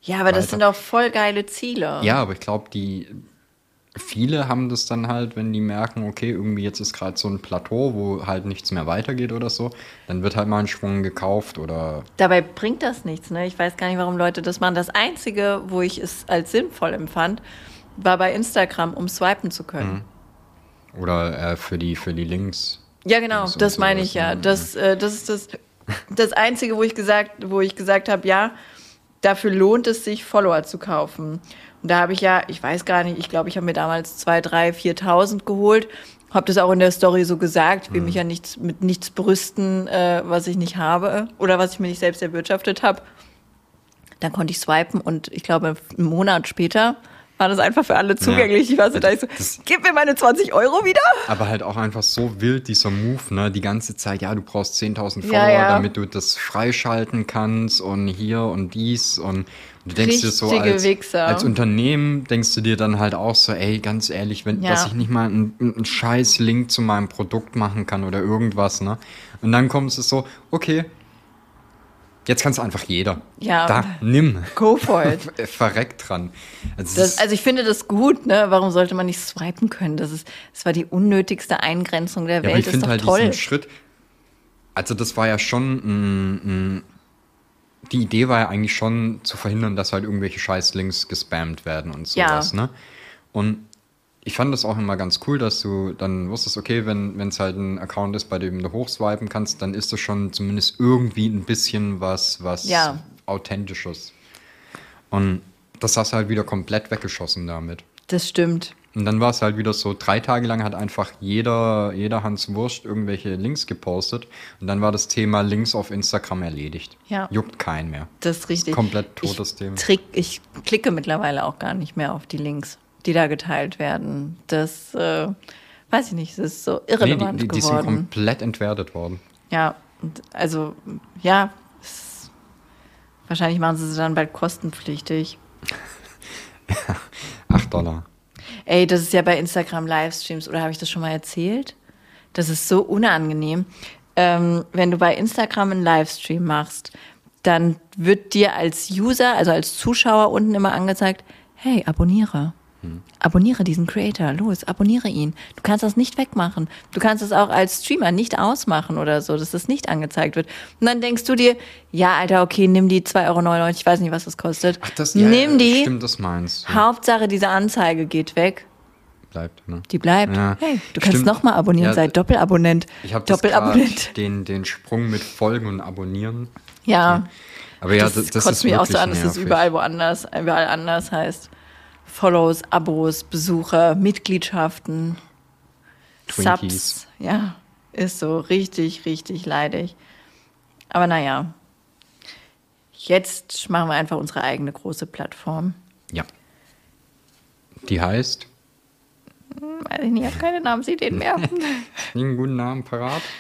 [SPEAKER 3] ja, aber weiter. das sind auch voll geile Ziele.
[SPEAKER 2] Ja, aber ich glaube, die viele haben das dann halt, wenn die merken, okay, irgendwie jetzt ist gerade so ein Plateau, wo halt nichts mehr weitergeht oder so, dann wird halt mal ein Schwung gekauft oder.
[SPEAKER 3] Dabei bringt das nichts, ne? Ich weiß gar nicht, warum Leute das machen. Das Einzige, wo ich es als sinnvoll empfand, war bei Instagram, um swipen zu können.
[SPEAKER 2] Mhm. Oder äh, für, die, für die Links.
[SPEAKER 3] Ja, genau, das meine ich ja. Das, äh, das ist das, das Einzige, wo ich gesagt, wo ich gesagt habe, ja, dafür lohnt es sich, Follower zu kaufen. Und da habe ich ja, ich weiß gar nicht, ich glaube, ich habe mir damals 2.000, 3.000, 4.000 geholt. Habe das auch in der Story so gesagt. Will mhm. mich ja nichts, mit nichts brüsten, äh, was ich nicht habe oder was ich mir nicht selbst erwirtschaftet habe. Dann konnte ich swipen und ich glaube, einen Monat später war das einfach für alle zugänglich. Ja. Ich war so, da ich so, gib mir meine 20 Euro wieder.
[SPEAKER 2] Aber halt auch einfach so wild, dieser Move, ne? Die ganze Zeit, ja, du brauchst 10.000 Follower, ja, ja. damit du das freischalten kannst und hier und dies und du denkst Richtige dir so, als, als, Unternehmen denkst du dir dann halt auch so, ey, ganz ehrlich, wenn, dass ich nicht mal einen, einen scheiß Link zu meinem Produkt machen kann oder irgendwas, ne? Und dann kommst du so, okay, Jetzt kann es einfach jeder.
[SPEAKER 3] Ja.
[SPEAKER 2] Da, nimm.
[SPEAKER 3] Go for it.
[SPEAKER 2] Verreckt dran.
[SPEAKER 3] Also, das, also, ich finde das gut, ne? Warum sollte man nicht swipen können? Das ist, das war die unnötigste Eingrenzung der ja, Welt. Aber
[SPEAKER 2] ich finde halt toll. diesen Schritt. Also das war ja schon ein, ein, die Idee war ja eigentlich schon zu verhindern, dass halt irgendwelche Scheißlinks gespammt werden und sowas, ja. ne? Und ich fand das auch immer ganz cool, dass du dann wusstest, okay, wenn es halt ein Account ist, bei dem du hochswipen kannst, dann ist das schon zumindest irgendwie ein bisschen was, was
[SPEAKER 3] Ja.
[SPEAKER 2] Authentisches. Und das hast du halt wieder komplett weggeschossen damit.
[SPEAKER 3] Das stimmt.
[SPEAKER 2] Und dann war es halt wieder so, drei Tage lang hat einfach jeder, jeder Hans Wurst irgendwelche Links gepostet. Und dann war das Thema Links auf Instagram erledigt.
[SPEAKER 3] Ja.
[SPEAKER 2] Juckt keinen mehr.
[SPEAKER 3] Das ist richtig.
[SPEAKER 2] Komplett totes
[SPEAKER 3] ich
[SPEAKER 2] Thema.
[SPEAKER 3] Trick, ich klicke mittlerweile auch gar nicht mehr auf die Links, die da geteilt werden. Das äh, weiß ich nicht, das ist so
[SPEAKER 2] Nee,
[SPEAKER 3] irrelevant
[SPEAKER 2] die, die, die sind
[SPEAKER 3] geworden.
[SPEAKER 2] komplett entwertet worden.
[SPEAKER 3] Ja, also ja, es, wahrscheinlich machen sie sie dann bald kostenpflichtig.
[SPEAKER 2] 8 Dollar.
[SPEAKER 3] Ey, das ist ja bei Instagram Livestreams, oder habe ich das schon mal erzählt? Das ist so unangenehm. Ähm, wenn du bei Instagram einen Livestream machst, dann wird dir als User, also als Zuschauer unten immer angezeigt, hey, abonniere. Abonniere diesen Creator, los, abonniere ihn. Du kannst das nicht wegmachen. Du kannst es auch als Streamer nicht ausmachen oder so, dass das nicht angezeigt wird. Und dann denkst du dir, ja, Alter, okay, nimm die 2,99 Euro, ich weiß nicht, was das kostet.
[SPEAKER 2] Ach, das ja,
[SPEAKER 3] nimm die.
[SPEAKER 2] Stimmt, das meinst du.
[SPEAKER 3] Hauptsache, diese Anzeige geht weg.
[SPEAKER 2] Bleibt, ne?
[SPEAKER 3] Die bleibt.
[SPEAKER 2] Ja,
[SPEAKER 3] Hey, du kannst nochmal abonnieren,
[SPEAKER 2] Ja,
[SPEAKER 3] sei Doppelabonnent.
[SPEAKER 2] Ich habe
[SPEAKER 3] Doppelabonnent.
[SPEAKER 2] den, den Sprung mit Folgen und Abonnieren.
[SPEAKER 3] Ja,
[SPEAKER 2] Aber ja,
[SPEAKER 3] das,
[SPEAKER 2] das, das
[SPEAKER 3] kotzt mich auch so an, dass das
[SPEAKER 2] nervig.
[SPEAKER 3] überall woanders, überall anders heißt. Follows, Abos, Besucher, Mitgliedschaften,
[SPEAKER 2] Twinkies.
[SPEAKER 3] Subs. Ja, ist so richtig, richtig leidig. Aber naja, jetzt machen wir einfach unsere eigene große Plattform.
[SPEAKER 2] Ja. Die heißt,
[SPEAKER 3] Weiß ich nicht, ich habe keine Namensideen mehr.
[SPEAKER 2] einen guten Namen parat?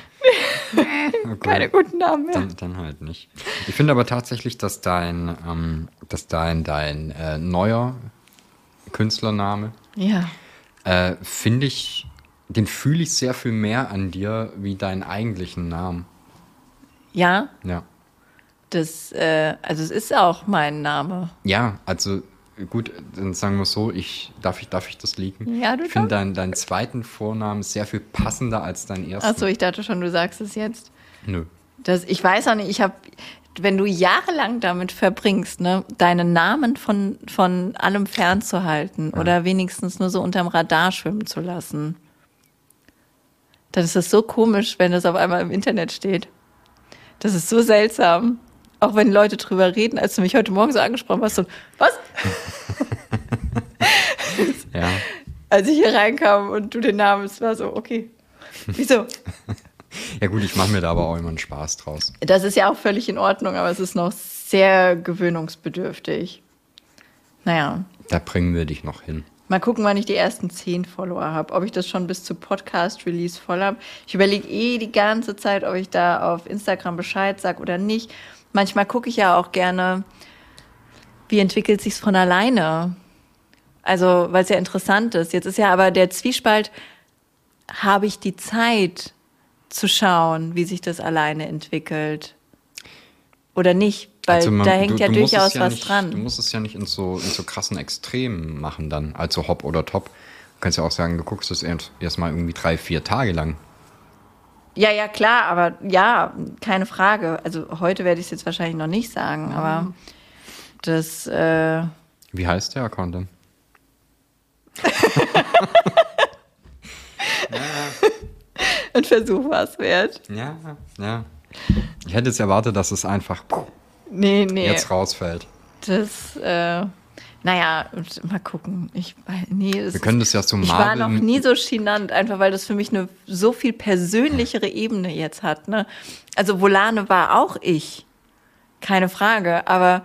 [SPEAKER 2] Okay.
[SPEAKER 3] keine guten Namen mehr.
[SPEAKER 2] Dann, dann halt nicht. Ich finde aber tatsächlich, dass dein, ähm, dass dein, dein äh, neuer Künstlername,
[SPEAKER 3] Ja,
[SPEAKER 2] äh, finde ich, den fühle ich sehr viel mehr an dir wie deinen eigentlichen Namen.
[SPEAKER 3] ja,
[SPEAKER 2] Ja.
[SPEAKER 3] das, äh, also es ist auch mein Name.
[SPEAKER 2] Ja, also gut, dann sagen wir so, ich darf ich, darf ich das liegen?
[SPEAKER 3] Ja, du
[SPEAKER 2] Ich finde deinen, deinen zweiten Vornamen sehr viel passender als deinen ersten.
[SPEAKER 3] Achso, ich dachte schon, du sagst es jetzt.
[SPEAKER 2] Nö.
[SPEAKER 3] Das, ich weiß auch nicht, ich habe, wenn du jahrelang damit verbringst, ne, deinen Namen von, von allem fernzuhalten oder wenigstens nur so unterm Radar schwimmen zu lassen, dann ist das so komisch, wenn das auf einmal im Internet steht. Das ist so seltsam. Auch wenn Leute drüber reden, als du mich heute Morgen so angesprochen hast, so, was?
[SPEAKER 2] Ja.
[SPEAKER 3] Als ich hier reinkam und du den Namen, es war so, okay. Wieso?
[SPEAKER 2] Ja gut, ich mache mir da aber auch immer einen Spaß draus.
[SPEAKER 3] Das ist ja auch völlig in Ordnung, aber es ist noch sehr gewöhnungsbedürftig. Naja,
[SPEAKER 2] Da bringen wir dich noch hin.
[SPEAKER 3] mal gucken, wann ich die ersten zehn Follower habe. Ob ich das schon bis zu Podcast-Release voll habe. Ich überlege eh die ganze Zeit, ob ich da auf Instagram Bescheid sage oder nicht. Manchmal gucke ich ja auch gerne, wie entwickelt sich's von alleine. Also, weil es ja interessant ist. Jetzt ist ja aber der Zwiespalt, habe ich die Zeit zu schauen, wie sich das alleine entwickelt oder nicht? Weil
[SPEAKER 2] Also man-
[SPEAKER 3] da hängt
[SPEAKER 2] du-
[SPEAKER 3] ja
[SPEAKER 2] du
[SPEAKER 3] durchaus
[SPEAKER 2] ja
[SPEAKER 3] was
[SPEAKER 2] nicht,
[SPEAKER 3] dran.
[SPEAKER 2] Du musst es ja nicht in so, in so krassen Extremen machen dann, also Hop oder Top. Du kannst ja auch sagen, du guckst es erst, mal irgendwie drei, vier Tage lang.
[SPEAKER 3] Ja, ja, klar, aber ja, keine Frage. Also heute werde ich es jetzt wahrscheinlich noch nicht sagen, aber das, äh,
[SPEAKER 2] Wie heißt der Account denn?
[SPEAKER 3] ein Versuch war es wert.
[SPEAKER 2] Ja, ja. Ich hätte jetzt erwartet, dass es einfach
[SPEAKER 3] Nee, nee.
[SPEAKER 2] jetzt rausfällt.
[SPEAKER 3] Das, äh, naja, mal gucken. Ich, nee,
[SPEAKER 2] Wir können das ja so
[SPEAKER 3] Ich war
[SPEAKER 2] Marvel-
[SPEAKER 3] noch nie so chinant, einfach weil das für mich eine so viel persönlichere Ebene jetzt hat. Ne? Also Volane war auch ich, keine Frage, aber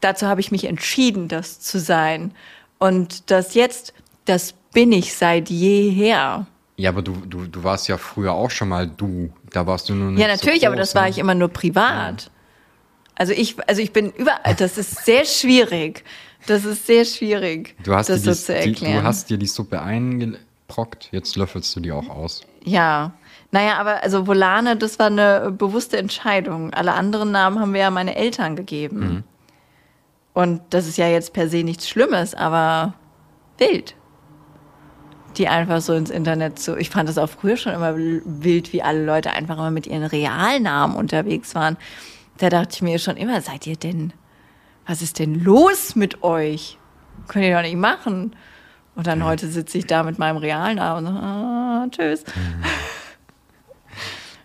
[SPEAKER 3] dazu habe ich mich entschieden, das zu sein. Und das jetzt, das bin ich seit jeher.
[SPEAKER 2] Ja, aber du, du, du warst ja früher auch schon mal du. Da warst du nur nicht
[SPEAKER 3] Ja, natürlich,
[SPEAKER 2] so
[SPEAKER 3] aber
[SPEAKER 2] groß,
[SPEAKER 3] das war
[SPEAKER 2] ne?
[SPEAKER 3] ich immer nur privat. Also ich, also ich bin überall, das ist sehr schwierig. Das ist sehr schwierig,
[SPEAKER 2] Du hast,
[SPEAKER 3] das
[SPEAKER 2] dir
[SPEAKER 3] so
[SPEAKER 2] die,
[SPEAKER 3] zu
[SPEAKER 2] die,
[SPEAKER 3] erklären.
[SPEAKER 2] du hast dir die Suppe eingebrockt, jetzt löffelst du die auch aus.
[SPEAKER 3] Ja. Naja, aber also Volane, das war eine bewusste Entscheidung. Alle anderen Namen haben wir ja meine Eltern gegeben.
[SPEAKER 2] Mhm.
[SPEAKER 3] Und das ist ja jetzt per se nichts Schlimmes, aber wild. Die einfach so ins Internet so. Ich fand das auch früher schon immer wild, wie alle Leute einfach immer mit ihren Realnamen unterwegs waren. Da dachte ich mir schon immer, seid ihr denn, was ist denn los mit euch? Könnt ihr doch nicht machen. Und dann heute sitze ich da mit meinem realen Namen und so, ah, tschüss.
[SPEAKER 2] Mhm.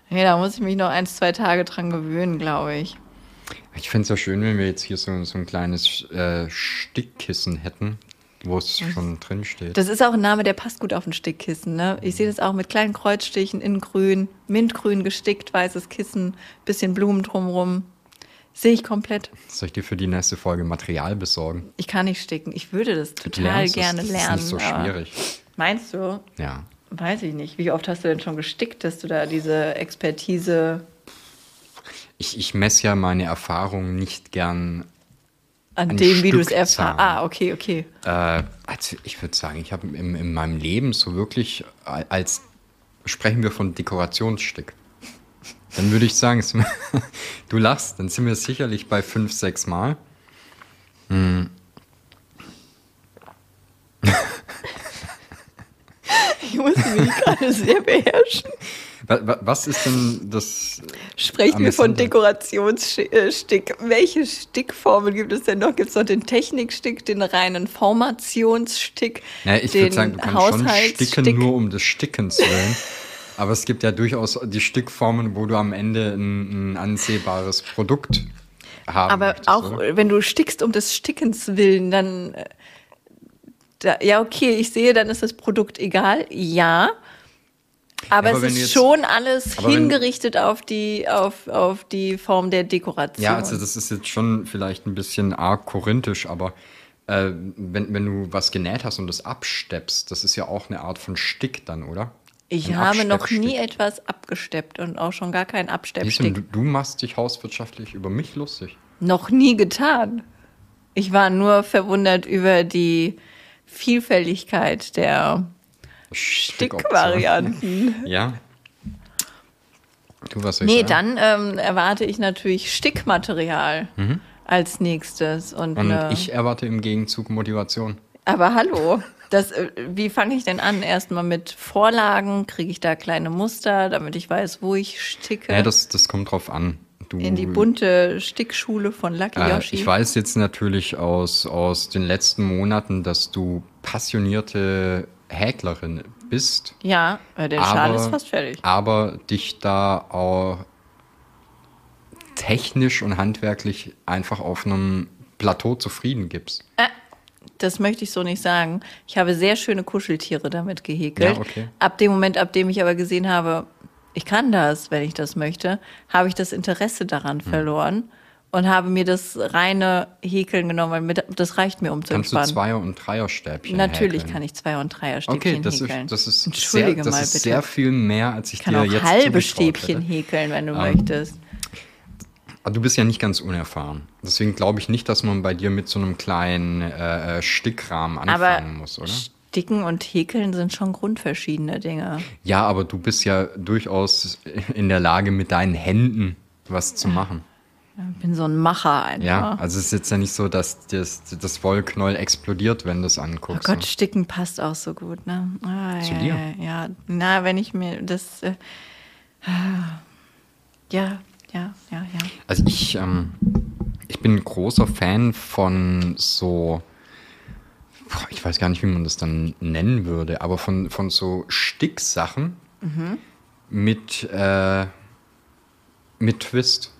[SPEAKER 3] Nee, da muss ich mich noch ein, zwei Tage dran gewöhnen, glaube ich.
[SPEAKER 2] Ich fände es ja schön, wenn wir jetzt hier so, so ein kleines äh, Stickkissen hätten, wo es schon drin steht.
[SPEAKER 3] Das ist auch ein Name, der passt gut auf ein Stickkissen. Ne? Ich sehe das auch mit kleinen Kreuzstichen in grün, mintgrün gestickt, weißes Kissen, bisschen Blumen drumrum. Sehe ich komplett.
[SPEAKER 2] Soll ich dir für die nächste Folge Material besorgen?
[SPEAKER 3] Ich kann nicht sticken. Ich würde das total
[SPEAKER 2] lernst
[SPEAKER 3] gerne
[SPEAKER 2] das
[SPEAKER 3] lernen.
[SPEAKER 2] ist nicht so schwierig.
[SPEAKER 3] Meinst du?
[SPEAKER 2] Ja.
[SPEAKER 3] Weiß ich nicht. Wie oft hast du denn schon gestickt, dass du da diese Expertise
[SPEAKER 2] Ich, ich messe ja meine Erfahrungen nicht gern.
[SPEAKER 3] An
[SPEAKER 2] An
[SPEAKER 3] dem, wie du es erfahrst? Ah, okay, okay.
[SPEAKER 2] Äh, also ich würde sagen, ich habe in, in meinem Leben so wirklich a- als sprechen wir von Dekorationsstück. Dann würde ich sagen, du lachst, dann sind wir sicherlich bei fünf, sechs Mal.
[SPEAKER 3] Ich muss mich gerade sehr beherrschen.
[SPEAKER 2] Wa- wa- Was ist denn das?
[SPEAKER 3] Sprechen wir von? Dekorationsstick. Welche Stickformen gibt es denn noch? Gibt es noch den Technikstick, den reinen Formationsstick,
[SPEAKER 2] Naja, ich würde sagen, du kannst schon sticken,
[SPEAKER 3] Haushaltsstick?
[SPEAKER 2] nur um des Stickens willen. Aber es gibt ja durchaus die Stickformen, wo du am Ende ein, ein ansehbares Produkt haben
[SPEAKER 3] Aber
[SPEAKER 2] möchtest,
[SPEAKER 3] auch
[SPEAKER 2] oder?
[SPEAKER 3] wenn du stickst um des Stickens willen, dann äh, da, ja okay, ich sehe, dann ist das Produkt egal. Ja. Aber,
[SPEAKER 2] aber
[SPEAKER 3] es ist
[SPEAKER 2] jetzt-
[SPEAKER 3] schon alles
[SPEAKER 2] aber wenn-
[SPEAKER 3] hingerichtet auf die, auf, auf die Form der Dekoration.
[SPEAKER 2] Ja, also das ist jetzt schon vielleicht ein bisschen arg korinthisch, aber äh, wenn, wenn du was genäht hast und das absteppst, das ist ja auch eine Art von Stick dann, oder?
[SPEAKER 3] ich
[SPEAKER 2] Ein
[SPEAKER 3] habe noch nie etwas abgesteppt und auch schon gar keinen
[SPEAKER 2] du,
[SPEAKER 3] Absteppstick.
[SPEAKER 2] du, du machst dich hauswirtschaftlich über mich lustig.
[SPEAKER 3] Noch nie getan. Ich war nur verwundert über die Vielfältigkeit der. Stickvarianten.
[SPEAKER 2] Ja. Du, was
[SPEAKER 3] Nee, dann ähm, erwarte ich natürlich Stickmaterial als nächstes. Und,
[SPEAKER 2] Mhm. Und
[SPEAKER 3] eine,
[SPEAKER 2] ich erwarte im Gegenzug Motivation.
[SPEAKER 3] aber hallo, das, äh, wie fange ich denn an? Erstmal mit Vorlagen, kriege ich da kleine Muster, damit ich weiß, wo ich sticke.
[SPEAKER 2] Ja, das, das kommt drauf an. Du,
[SPEAKER 3] in die bunte Stickschule von Lucky
[SPEAKER 2] äh,
[SPEAKER 3] Yoshi.
[SPEAKER 2] Ich weiß jetzt natürlich aus, aus den letzten Monaten, dass du passionierte Häklerin bist.
[SPEAKER 3] ja, äh, der Schal
[SPEAKER 2] aber,
[SPEAKER 3] ist fast fertig.
[SPEAKER 2] Aber dich da auch technisch und handwerklich einfach auf einem Plateau zufrieden gibst.
[SPEAKER 3] Das möchte ich so nicht sagen. Ich habe sehr schöne Kuscheltiere damit gehäkelt.
[SPEAKER 2] Ja, okay.
[SPEAKER 3] Ab dem Moment, ab dem ich aber gesehen habe, ich kann das, wenn ich das möchte, habe ich das Interesse daran
[SPEAKER 2] Hm.
[SPEAKER 3] verloren und habe mir das reine Häkeln genommen, weil mir da- das reicht mir, um zu
[SPEAKER 2] Kannst du
[SPEAKER 3] entspannen.
[SPEAKER 2] Zweier- und Dreierstäbchen
[SPEAKER 3] Natürlich
[SPEAKER 2] häkeln?
[SPEAKER 3] kann ich Zweier- und Dreierstäbchen
[SPEAKER 2] Okay, das
[SPEAKER 3] häkeln.
[SPEAKER 2] ist, das ist, sehr,
[SPEAKER 3] Entschuldige
[SPEAKER 2] das
[SPEAKER 3] mal
[SPEAKER 2] ist
[SPEAKER 3] bitte.
[SPEAKER 2] sehr viel mehr, als ich
[SPEAKER 3] ich kann
[SPEAKER 2] dir
[SPEAKER 3] auch
[SPEAKER 2] jetzt
[SPEAKER 3] halbe Stäbchen
[SPEAKER 2] hätte.
[SPEAKER 3] häkeln, wenn du
[SPEAKER 2] Ähm,
[SPEAKER 3] möchtest.
[SPEAKER 2] Aber du bist ja nicht ganz unerfahren. Deswegen glaube ich nicht, dass man bei dir mit so einem kleinen äh, äh, Stickrahmen
[SPEAKER 3] Aber
[SPEAKER 2] anfangen muss, oder?
[SPEAKER 3] Sticken und Häkeln sind schon grundverschiedene Dinge.
[SPEAKER 2] Ja, aber du bist ja durchaus in der Lage, mit deinen Händen was zu machen.
[SPEAKER 3] Ich bin so ein Macher einfach.
[SPEAKER 2] Ja, also es ist jetzt ja nicht so, dass das, das Wollknäuel explodiert, wenn du es
[SPEAKER 3] Oh
[SPEAKER 2] anguckst.
[SPEAKER 3] Gott, Sticken passt auch so gut, ne? Ah,
[SPEAKER 2] Zu
[SPEAKER 3] ja,
[SPEAKER 2] dir?
[SPEAKER 3] Ja, ja, na, wenn ich mir das. Äh, ah, ja, ja, ja, ja.
[SPEAKER 2] Also ich, ähm, ich bin ein großer Fan von so, boah, ich weiß gar nicht, wie man das dann nennen würde, aber von, von so Sticksachen mit, äh, mit Twist.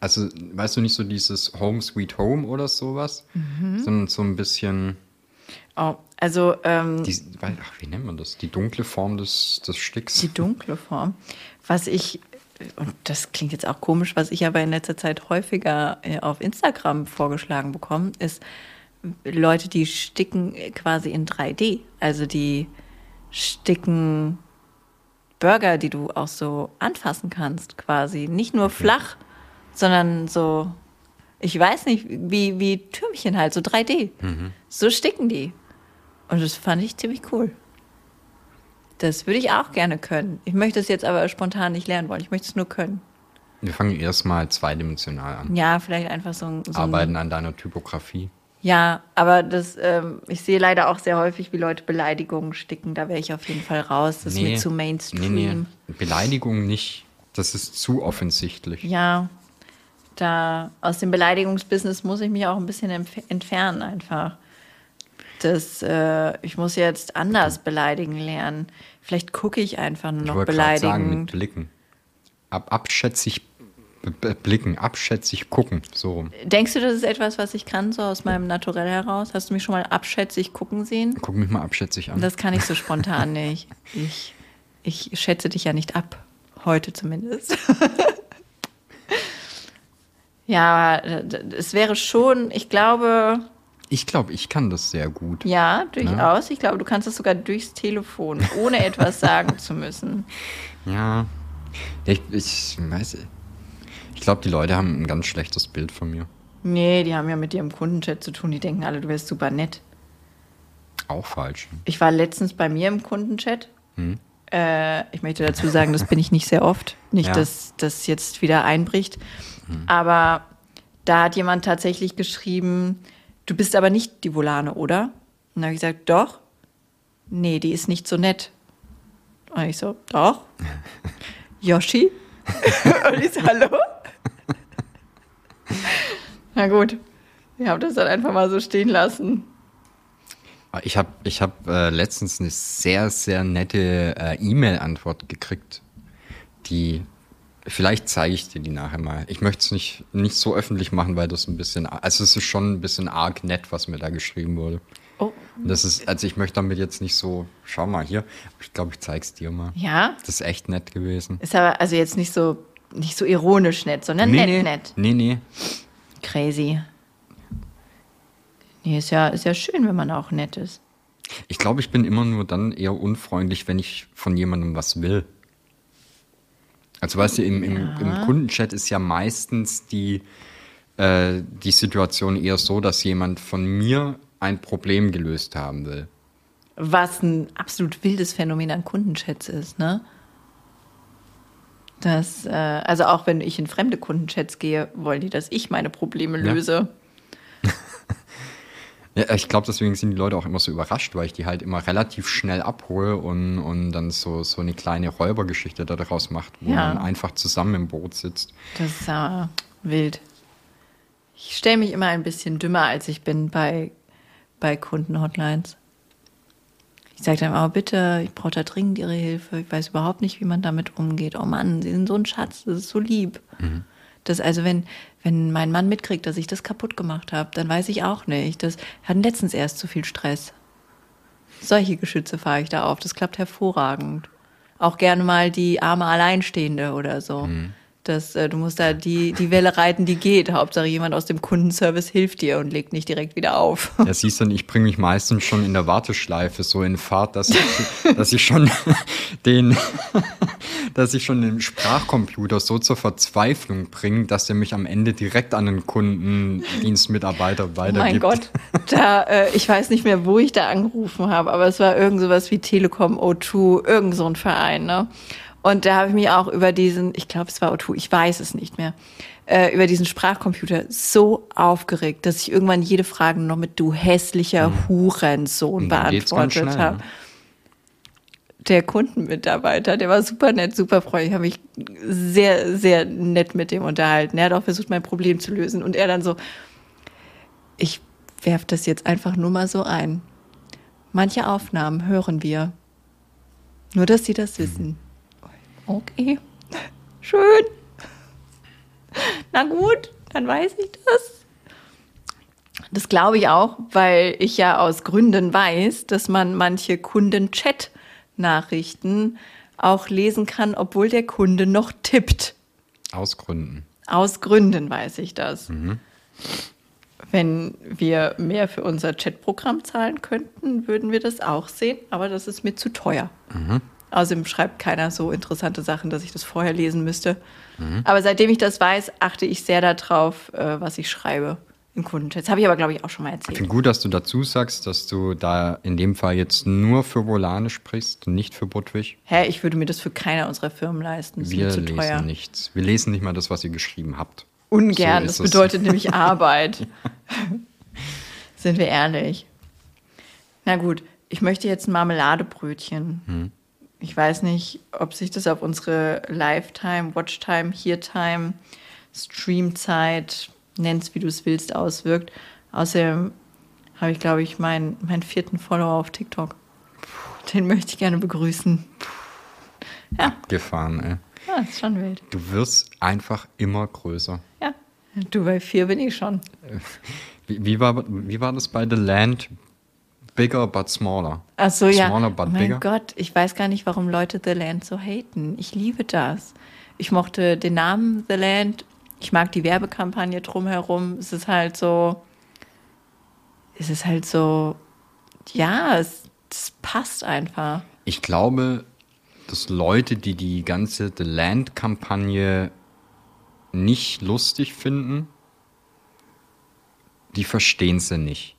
[SPEAKER 2] Also, weißt du nicht so dieses Home Sweet Home oder sowas, sondern so ein bisschen,
[SPEAKER 3] Oh, also ähm,
[SPEAKER 2] die, ach, wie nennt man das? Die dunkle Form des, des Sticks.
[SPEAKER 3] die dunkle Form. Was ich, und das klingt jetzt auch komisch, was ich aber in letzter Zeit häufiger äh, auf Instagram vorgeschlagen bekomme, ist Leute, die sticken äh, quasi in 3D. Also die sticken Burger, die du auch so anfassen kannst, quasi. Nicht nur flach, sondern so, ich weiß nicht, wie, wie Türmchen halt, so 3D. So sticken die. Und das fand ich ziemlich cool. Das würde ich auch gerne können. Ich möchte es jetzt aber spontan nicht lernen wollen. Ich möchte es nur können.
[SPEAKER 2] Wir fangen erstmal zweidimensional an.
[SPEAKER 3] Ja, vielleicht einfach so ein. So
[SPEAKER 2] Arbeiten an deiner Typografie.
[SPEAKER 3] ja, aber das, ähm, ich sehe leider auch sehr häufig, wie Leute Beleidigungen sticken. Da wäre ich auf jeden Fall raus. Das ist mir zu Mainstream.
[SPEAKER 2] Nee, nee. Beleidigung nicht. Das ist zu offensichtlich.
[SPEAKER 3] Ja, da aus dem Beleidigungsbusiness muss ich mich auch ein bisschen entf entfernen einfach. Das, äh, ich muss jetzt anders beleidigen lernen. Vielleicht gucke ich einfach nur
[SPEAKER 2] Ich
[SPEAKER 3] noch
[SPEAKER 2] wollte gerade sagen, mit. Blicken. Ab, abschätzig blicken, abschätzig gucken, so.
[SPEAKER 3] Denkst du, das ist etwas, was ich kann, so aus meinem Naturell heraus? Hast du mich schon mal abschätzig gucken sehen?
[SPEAKER 2] Guck mich mal abschätzig an.
[SPEAKER 3] Das kann ich so spontan nicht. Ich, ich schätze dich ja nicht ab. Heute zumindest. ja, es wäre schon, ich glaube,
[SPEAKER 2] Ich glaube, ich kann das sehr gut.
[SPEAKER 3] ja, durchaus. Ich glaube, du kannst es sogar durchs Telefon, ohne etwas sagen zu müssen.
[SPEAKER 2] Ja. Ich, ich weiß. Ich glaube, die Leute haben ein ganz schlechtes Bild von mir.
[SPEAKER 3] Nee, die haben ja mit dir im Kundenchat zu tun. Die denken alle, du wärst super nett.
[SPEAKER 2] Auch falsch.
[SPEAKER 3] Ich war letztens bei mir im Kundenchat. Äh, ich möchte dazu sagen, das bin ich nicht sehr oft. Nicht,
[SPEAKER 2] Ja.
[SPEAKER 3] dass das jetzt wieder einbricht. Aber da hat jemand tatsächlich geschrieben, du bist aber nicht die Volane, oder? Und da habe ich gesagt, doch. Nee, die ist nicht so nett. Und ich so, doch. Yoshi? Und ich so, hallo? Na gut. Ich habe das dann einfach mal so stehen lassen.
[SPEAKER 2] Ich habe ich hab, äh, letztens eine sehr, sehr nette äh, E-Mail-Antwort gekriegt, die. Vielleicht zeige ich dir die nachher mal. Ich möchte es nicht, nicht so öffentlich machen, weil das ein bisschen. Also, es ist schon ein bisschen arg nett, was mir da geschrieben wurde.
[SPEAKER 3] Oh,
[SPEAKER 2] Das ist, also ich möchte damit jetzt nicht so, schau mal hier, ich glaube, ich zeig's dir mal.
[SPEAKER 3] ja?
[SPEAKER 2] Das ist echt nett gewesen.
[SPEAKER 3] Ist aber also jetzt nicht so, nicht so ironisch nett, sondern
[SPEAKER 2] nee,
[SPEAKER 3] nett,
[SPEAKER 2] nee,
[SPEAKER 3] nett.
[SPEAKER 2] Nee, nee.
[SPEAKER 3] Crazy. Nee, ist ja, ist ja schön, wenn man auch nett ist.
[SPEAKER 2] Ich glaube, ich bin immer nur dann eher unfreundlich, wenn ich von jemandem was will. Also weißt du, im, im, im Kundenchat ist ja meistens die, äh, die Situation eher so, dass jemand von mir ein Problem gelöst haben will.
[SPEAKER 3] Was ein absolut wildes Phänomen an Kundenchats ist, ne? Das, äh, also auch wenn ich in fremde Kundenchats gehe, wollen die, dass ich meine Probleme
[SPEAKER 2] Ja.
[SPEAKER 3] löse.
[SPEAKER 2] Ja, ich glaube, deswegen sind die Leute auch immer so überrascht, weil ich die halt immer relativ schnell abhole und, und dann so, so eine kleine Räubergeschichte daraus macht, wo
[SPEAKER 3] Ja.
[SPEAKER 2] man einfach zusammen im Boot sitzt.
[SPEAKER 3] Das ist aber wild. Ich stelle mich immer ein bisschen dümmer, als ich bin bei, bei Kundenhotlines. Ich sage dann, oh bitte, ich brauche da dringend Ihre Hilfe. Ich weiß überhaupt nicht, wie man damit umgeht. Oh Mann, Sie sind so ein Schatz, das ist so lieb. Das also, wenn, wenn mein Mann mitkriegt, dass ich das kaputt gemacht habe, dann weiß ich auch nicht. Das hatten letztens erst zu viel Stress. Solche Geschütze fahre ich da auf. Das klappt hervorragend. Auch gerne mal die arme Alleinstehende oder so. Das, äh, du musst da die, die Welle reiten, die geht. Hauptsache jemand aus dem Kundenservice hilft dir und legt nicht direkt wieder auf.
[SPEAKER 2] Ja, siehst du, ich bringe mich meistens schon in der Warteschleife so in Fahrt, dass ich, dass ich schon den, dass ich schon den Sprachcomputer so zur Verzweiflung bringe, dass er mich am Ende direkt an den Kundendienstmitarbeiter
[SPEAKER 3] Oh
[SPEAKER 2] weitergibt.
[SPEAKER 3] mein Gott. Da, äh, ich weiß nicht mehr, wo ich da angerufen habe, aber es war irgend sowas wie Telekom O2, irgend so ein Verein, ne? Und da habe ich mich auch über diesen, ich glaube, es war O2, ich weiß es nicht mehr, äh, über diesen Sprachcomputer so aufgeregt, dass ich irgendwann jede Frage noch mit du hässlicher Hurensohn
[SPEAKER 2] dann geht's ganz
[SPEAKER 3] beantwortet habe.
[SPEAKER 2] ne?
[SPEAKER 3] Der Kundenmitarbeiter, der war super nett, super freundlich. Ich habe mich sehr, sehr nett mit dem unterhalten. Er hat auch versucht, mein Problem zu lösen. Und er dann so, ich werfe das jetzt einfach nur mal so ein. Manche Aufnahmen hören wir. Nur, dass Sie das wissen. Okay. Schön. Na gut, dann weiß ich das. Das glaube ich auch, weil ich ja aus Gründen weiß, dass man manche Kunden-Chat-Nachrichten auch lesen kann, obwohl der Kunde noch tippt.
[SPEAKER 2] Aus Gründen.
[SPEAKER 3] Aus Gründen weiß ich das. Wenn wir mehr für unser Chatprogramm zahlen könnten, würden wir das auch sehen, aber das ist mir zu teuer. Außerdem schreibt keiner so interessante Sachen, dass ich das vorher lesen müsste. Aber seitdem ich das weiß, achte ich sehr darauf, äh, was ich schreibe in Kundenchats. Habe ich aber, glaube ich, auch schon mal
[SPEAKER 2] Ich
[SPEAKER 3] erzählt.
[SPEAKER 2] finde gut, dass du dazu sagst, dass du da in dem Fall jetzt nur für Volane sprichst nicht für Budwig.
[SPEAKER 3] Hä, ich würde mir das für keine unserer Firmen leisten. Das ist mir
[SPEAKER 2] Wir
[SPEAKER 3] zu
[SPEAKER 2] lesen
[SPEAKER 3] teuer.
[SPEAKER 2] nichts. Wir lesen nicht mal das, was ihr geschrieben habt.
[SPEAKER 3] Ungern,
[SPEAKER 2] So
[SPEAKER 3] das
[SPEAKER 2] ist
[SPEAKER 3] bedeutet nämlich Arbeit. Sind wir ehrlich. Na gut, ich möchte jetzt ein Marmeladebrötchen.
[SPEAKER 2] Hm.
[SPEAKER 3] Ich weiß nicht, ob sich das auf unsere Lifetime, Watchtime, Heartime, Streamzeit, nenn's wie du es willst, auswirkt. Außerdem habe ich, glaube ich, meinen, meinen vierten Follower auf TikTok. Den möchte ich gerne begrüßen. Ja,
[SPEAKER 2] Gefahren, ey.
[SPEAKER 3] ja ist schon wild.
[SPEAKER 2] Du wirst einfach immer größer.
[SPEAKER 3] Ja, du bei vier bin ich schon.
[SPEAKER 2] Wie, wie, war, wie war das bei The Land? Bigger but smaller.
[SPEAKER 3] Ach so, ja.
[SPEAKER 2] Smaller
[SPEAKER 3] Oh
[SPEAKER 2] but
[SPEAKER 3] mein
[SPEAKER 2] bigger.
[SPEAKER 3] Gott, ich weiß gar nicht, warum Leute The Land so haten. Ich liebe das. Ich mochte den Namen The Land. Ich mag die Werbekampagne drumherum. Es ist halt so, es ist halt so, ja, es, es passt einfach.
[SPEAKER 2] Ich glaube, dass Leute, die die ganze The Land-Kampagne nicht lustig finden, die verstehen sie nicht.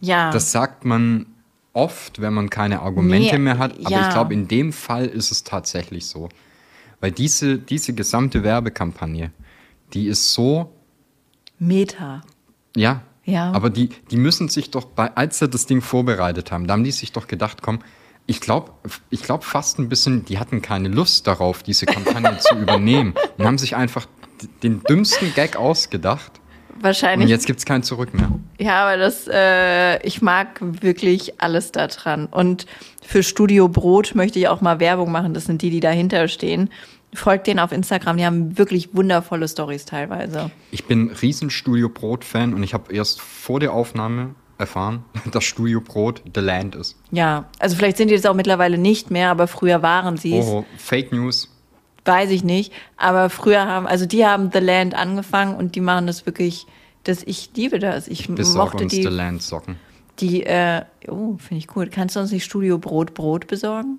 [SPEAKER 3] Ja.
[SPEAKER 2] Das sagt man oft, wenn man keine Argumente
[SPEAKER 3] Nee,
[SPEAKER 2] mehr hat, aber
[SPEAKER 3] ja.
[SPEAKER 2] ich glaube, in dem Fall ist es tatsächlich so. Weil diese, diese gesamte Werbekampagne, die ist so,
[SPEAKER 3] Meta.
[SPEAKER 2] ja,
[SPEAKER 3] Ja.
[SPEAKER 2] aber die, die müssen sich doch, bei, als sie das Ding vorbereitet haben, da haben die sich doch gedacht, komm, ich glaube ich glaub fast ein bisschen, die hatten keine Lust darauf, diese Kampagne zu übernehmen und haben sich einfach den dümmsten Gag ausgedacht und
[SPEAKER 3] Wahrscheinlich.
[SPEAKER 2] jetzt gibt es kein Zurück mehr.
[SPEAKER 3] Ja, aber das, äh, ich mag wirklich alles daran. Und für Studio Brot möchte ich auch mal Werbung machen. Das sind die, die dahinter stehen. Folgt denen auf Instagram. Die haben wirklich wundervolle Stories teilweise.
[SPEAKER 2] Ich bin riesen Studio Brot-Fan und ich habe erst vor der Aufnahme erfahren, dass Studio Brot The Land ist.
[SPEAKER 3] Ja, also vielleicht sind die das auch mittlerweile nicht mehr, aber früher waren sie es.
[SPEAKER 2] Oh, Fake News.
[SPEAKER 3] Weiß ich nicht. Aber früher haben, also die haben The Land angefangen und die machen das wirklich, das, ich liebe das. Ich
[SPEAKER 2] Besorg
[SPEAKER 3] mochte
[SPEAKER 2] uns
[SPEAKER 3] die,
[SPEAKER 2] The Land Socken.
[SPEAKER 3] die, äh, oh, finde ich cool. Kannst du uns nicht Studio Brot Brot besorgen?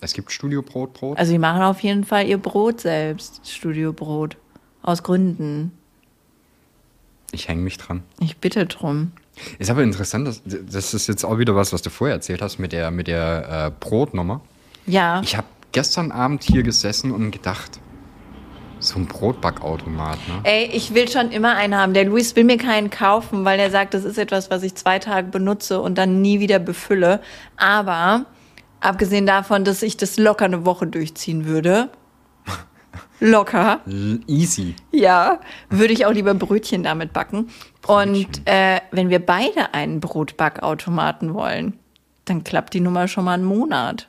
[SPEAKER 2] Es gibt Studio Brot Brot.
[SPEAKER 3] Also die machen auf jeden Fall ihr Brot selbst, Studio Brot. Aus Gründen.
[SPEAKER 2] Ich hänge mich dran.
[SPEAKER 3] Ich bitte drum.
[SPEAKER 2] Ist aber interessant, dass, das ist jetzt auch wieder was, was du vorher erzählt hast mit der, mit der äh, Brotnummer.
[SPEAKER 3] Ja,
[SPEAKER 2] Ich habe gestern Abend hier gesessen und gedacht, so ein Brotbackautomat, ne?
[SPEAKER 3] ey, ich will schon immer einen haben. Der Luis will mir keinen kaufen, weil er sagt, das ist etwas, was ich zwei Tage benutze und dann nie wieder befülle. Aber abgesehen davon, dass ich das locker eine Woche durchziehen würde, locker,
[SPEAKER 2] easy.
[SPEAKER 3] ja, würde ich auch lieber Brötchen damit backen.
[SPEAKER 2] Brötchen.
[SPEAKER 3] Und äh, wenn wir beide einen Brotbackautomaten wollen, dann klappt die Nummer schon mal einen Monat.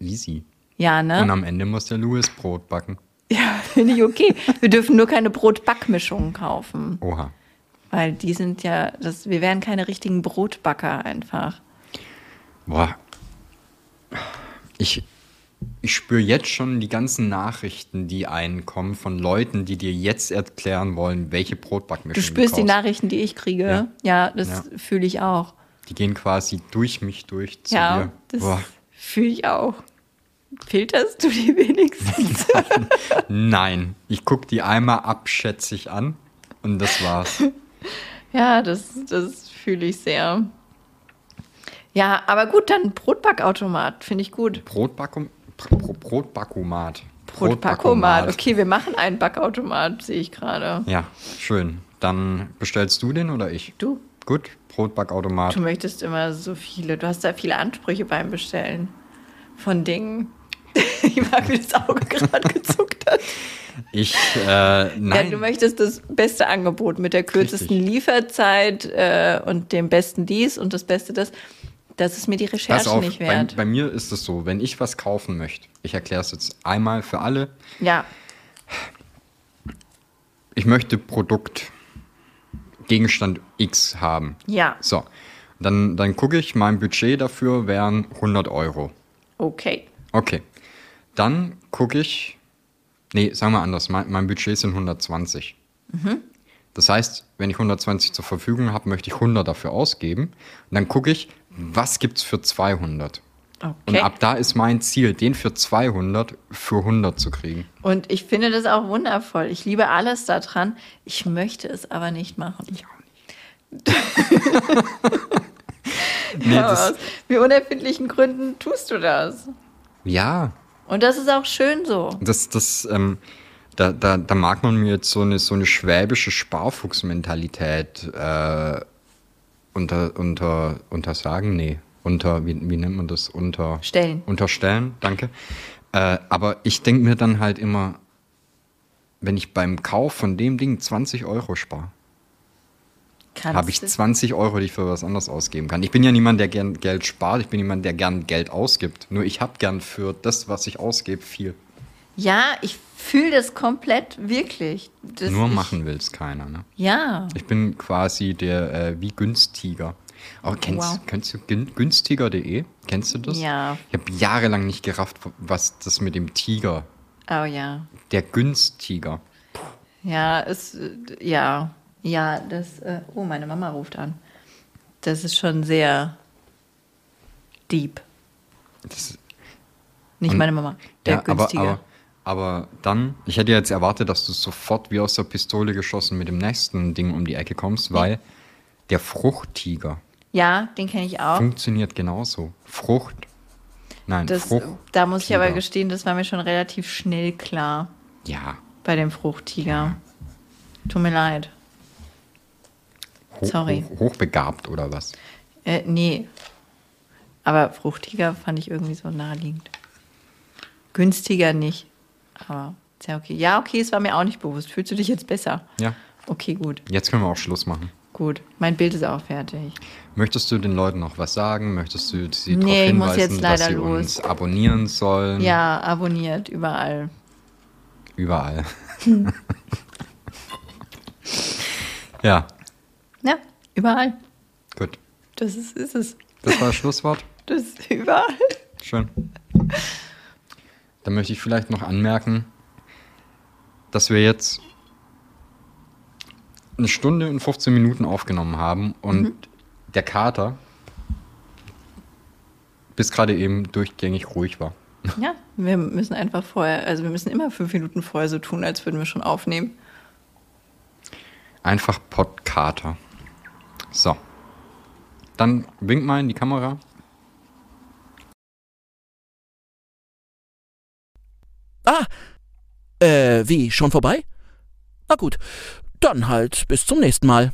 [SPEAKER 2] Easy.
[SPEAKER 3] Ja, ne?
[SPEAKER 2] Und am Ende muss der Louis Brot backen.
[SPEAKER 3] Ja, finde ich okay. Wir dürfen nur keine Brotbackmischungen kaufen,
[SPEAKER 2] Oha.
[SPEAKER 3] weil die sind ja, das, wir wären keine richtigen Brotbacker einfach.
[SPEAKER 2] Boah. Ich, ich spüre jetzt schon die ganzen Nachrichten, die einkommen von Leuten, die dir jetzt erklären wollen, welche Brotbackmischung
[SPEAKER 3] Du spürst die
[SPEAKER 2] kaufst.
[SPEAKER 3] Nachrichten, die ich kriege. Ja,
[SPEAKER 2] Ja.
[SPEAKER 3] das
[SPEAKER 2] Ja.
[SPEAKER 3] fühle ich auch.
[SPEAKER 2] Die gehen quasi durch mich durch zu
[SPEAKER 3] ja,
[SPEAKER 2] dir.
[SPEAKER 3] das fühle ich auch. Filterst du die wenigstens?
[SPEAKER 2] Nein, ich gucke die einmal abschätzig an und das war's.
[SPEAKER 3] ja, das, das fühle ich sehr. Ja, aber gut, dann Brotbackautomat, finde ich gut.
[SPEAKER 2] Brotbackum, Br Brotbackomat.
[SPEAKER 3] Brotbackomat. Okay, wir machen einen Backautomat, sehe ich gerade.
[SPEAKER 2] Ja, schön. Dann bestellst du den oder ich?
[SPEAKER 3] Du,
[SPEAKER 2] Gut, Brotbackautomat.
[SPEAKER 3] du möchtest immer so viele, du hast da viele Ansprüche beim Bestellen von Dingen. Ich mag, wie das Auge gerade gezuckt hat.
[SPEAKER 2] Ich, äh,
[SPEAKER 3] Ja,
[SPEAKER 2] nein.
[SPEAKER 3] du möchtest das beste Angebot mit der kürzesten
[SPEAKER 2] Richtig.
[SPEAKER 3] Lieferzeit äh, und dem besten dies und das Beste das. Das ist mir die Recherche
[SPEAKER 2] auf,
[SPEAKER 3] nicht
[SPEAKER 2] bei,
[SPEAKER 3] wert.
[SPEAKER 2] bei mir ist es so, wenn ich was kaufen möchte, ich erkläre es jetzt einmal für alle,
[SPEAKER 3] ja,
[SPEAKER 2] ich möchte Produkt, Gegenstand X haben.
[SPEAKER 3] ja,
[SPEAKER 2] So, dann, dann gucke ich, mein Budget dafür wären 100 Euro.
[SPEAKER 3] okay.
[SPEAKER 2] Okay, dann gucke ich, nee, sagen wir anders, mein, mein Budget sind 120. Das heißt, wenn ich 120 zur Verfügung habe, möchte ich 100 dafür ausgeben. Und dann gucke ich, was gibt es für 200? Und
[SPEAKER 3] Okay.
[SPEAKER 2] ab da ist mein Ziel, den für 200 für 100 zu kriegen.
[SPEAKER 3] Und ich finde das auch wundervoll. Ich liebe alles daran. Ich möchte es aber nicht machen.
[SPEAKER 2] Ich auch nicht. nee,
[SPEAKER 3] aus wie unerfindlichen Gründen tust du das.
[SPEAKER 2] ja,
[SPEAKER 3] Und das ist auch schön so.
[SPEAKER 2] das, das, ähm, da, da, da mag man mir jetzt so eine, so eine schwäbische Sparfuchsmentalität äh, unter, unter, untersagen. Nee, unter, wie, wie nennt man das? Unter,
[SPEAKER 3] Stellen.
[SPEAKER 2] Unterstellen, danke. Äh, aber ich denke mir dann halt immer, wenn ich beim Kauf von dem Ding 20 Euro spare, habe ich
[SPEAKER 3] du-
[SPEAKER 2] 20 Euro, die ich für was anderes ausgeben kann. Ich bin ja niemand, der gern Geld spart. Ich bin jemand, der gern Geld ausgibt. Nur ich habe gern für das, was ich ausgebe, viel.
[SPEAKER 3] Ja, ich fühle das komplett, wirklich. Das
[SPEAKER 2] Nur machen will es keiner. Ne?
[SPEAKER 3] Ja.
[SPEAKER 2] Ich bin quasi der äh, wie günstiger. Aber kennst,
[SPEAKER 3] Wow.
[SPEAKER 2] kennst du gün- günstiger.de? Kennst du das?
[SPEAKER 3] Ja.
[SPEAKER 2] Ich habe jahrelang nicht gerafft, was das mit dem Tiger.
[SPEAKER 3] Oh ja.
[SPEAKER 2] Der Günstiger.
[SPEAKER 3] Ja, es, äh, ja, ja, das, äh, oh, meine Mama ruft an. Das ist schon sehr deep.
[SPEAKER 2] Das,
[SPEAKER 3] Nicht meine Mama, der
[SPEAKER 2] ja, aber,
[SPEAKER 3] günstiger.
[SPEAKER 2] aber, aber dann, ich hätte jetzt erwartet, dass du sofort wie aus der Pistole geschossen mit dem nächsten Ding um die Ecke kommst, weil der Fruchttiger
[SPEAKER 3] ja, den kenne ich auch.
[SPEAKER 2] funktioniert genauso. Frucht. Nein,
[SPEAKER 3] Das,
[SPEAKER 2] Frucht.
[SPEAKER 3] da muss ich aber gestehen, das war mir schon relativ schnell klar
[SPEAKER 2] Ja.
[SPEAKER 3] bei dem Fruchttiger. Tut mir leid. Sorry.
[SPEAKER 2] Hoch, hochbegabt oder was?
[SPEAKER 3] Äh, nee. Aber Fruchttiger fand ich irgendwie so naheliegend. Günstiger nicht. Aber ja okay. Ja, okay, es war mir auch nicht bewusst. Fühlst du dich jetzt besser?
[SPEAKER 2] Ja.
[SPEAKER 3] Okay, gut.
[SPEAKER 2] Jetzt können wir auch Schluss machen.
[SPEAKER 3] Gut. Mein Bild ist auch fertig.
[SPEAKER 2] Möchtest du den Leuten noch was sagen? Möchtest du sie
[SPEAKER 3] Nee,
[SPEAKER 2] darauf hinweisen,
[SPEAKER 3] jetzt
[SPEAKER 2] dass sie
[SPEAKER 3] los.
[SPEAKER 2] uns abonnieren sollen?
[SPEAKER 3] Ja, abonniert überall.
[SPEAKER 2] Überall. ja,
[SPEAKER 3] Ja, überall.
[SPEAKER 2] gut.
[SPEAKER 3] Das ist, ist es.
[SPEAKER 2] Das war das Schlusswort.
[SPEAKER 3] Das ist überall.
[SPEAKER 2] Schön. Dann möchte ich vielleicht noch anmerken, dass wir jetzt eine Stunde und 15 Minuten aufgenommen haben und
[SPEAKER 3] Mhm.
[SPEAKER 2] der Kater bis gerade eben durchgängig ruhig war.
[SPEAKER 3] Ja, wir müssen einfach vorher, also wir müssen immer fünf Minuten vorher so tun, als würden wir schon aufnehmen.
[SPEAKER 2] Einfach Podkater. So. Dann wink mal in die Kamera.
[SPEAKER 1] Ah, äh, wie, schon vorbei? Na gut, dann halt bis zum nächsten Mal.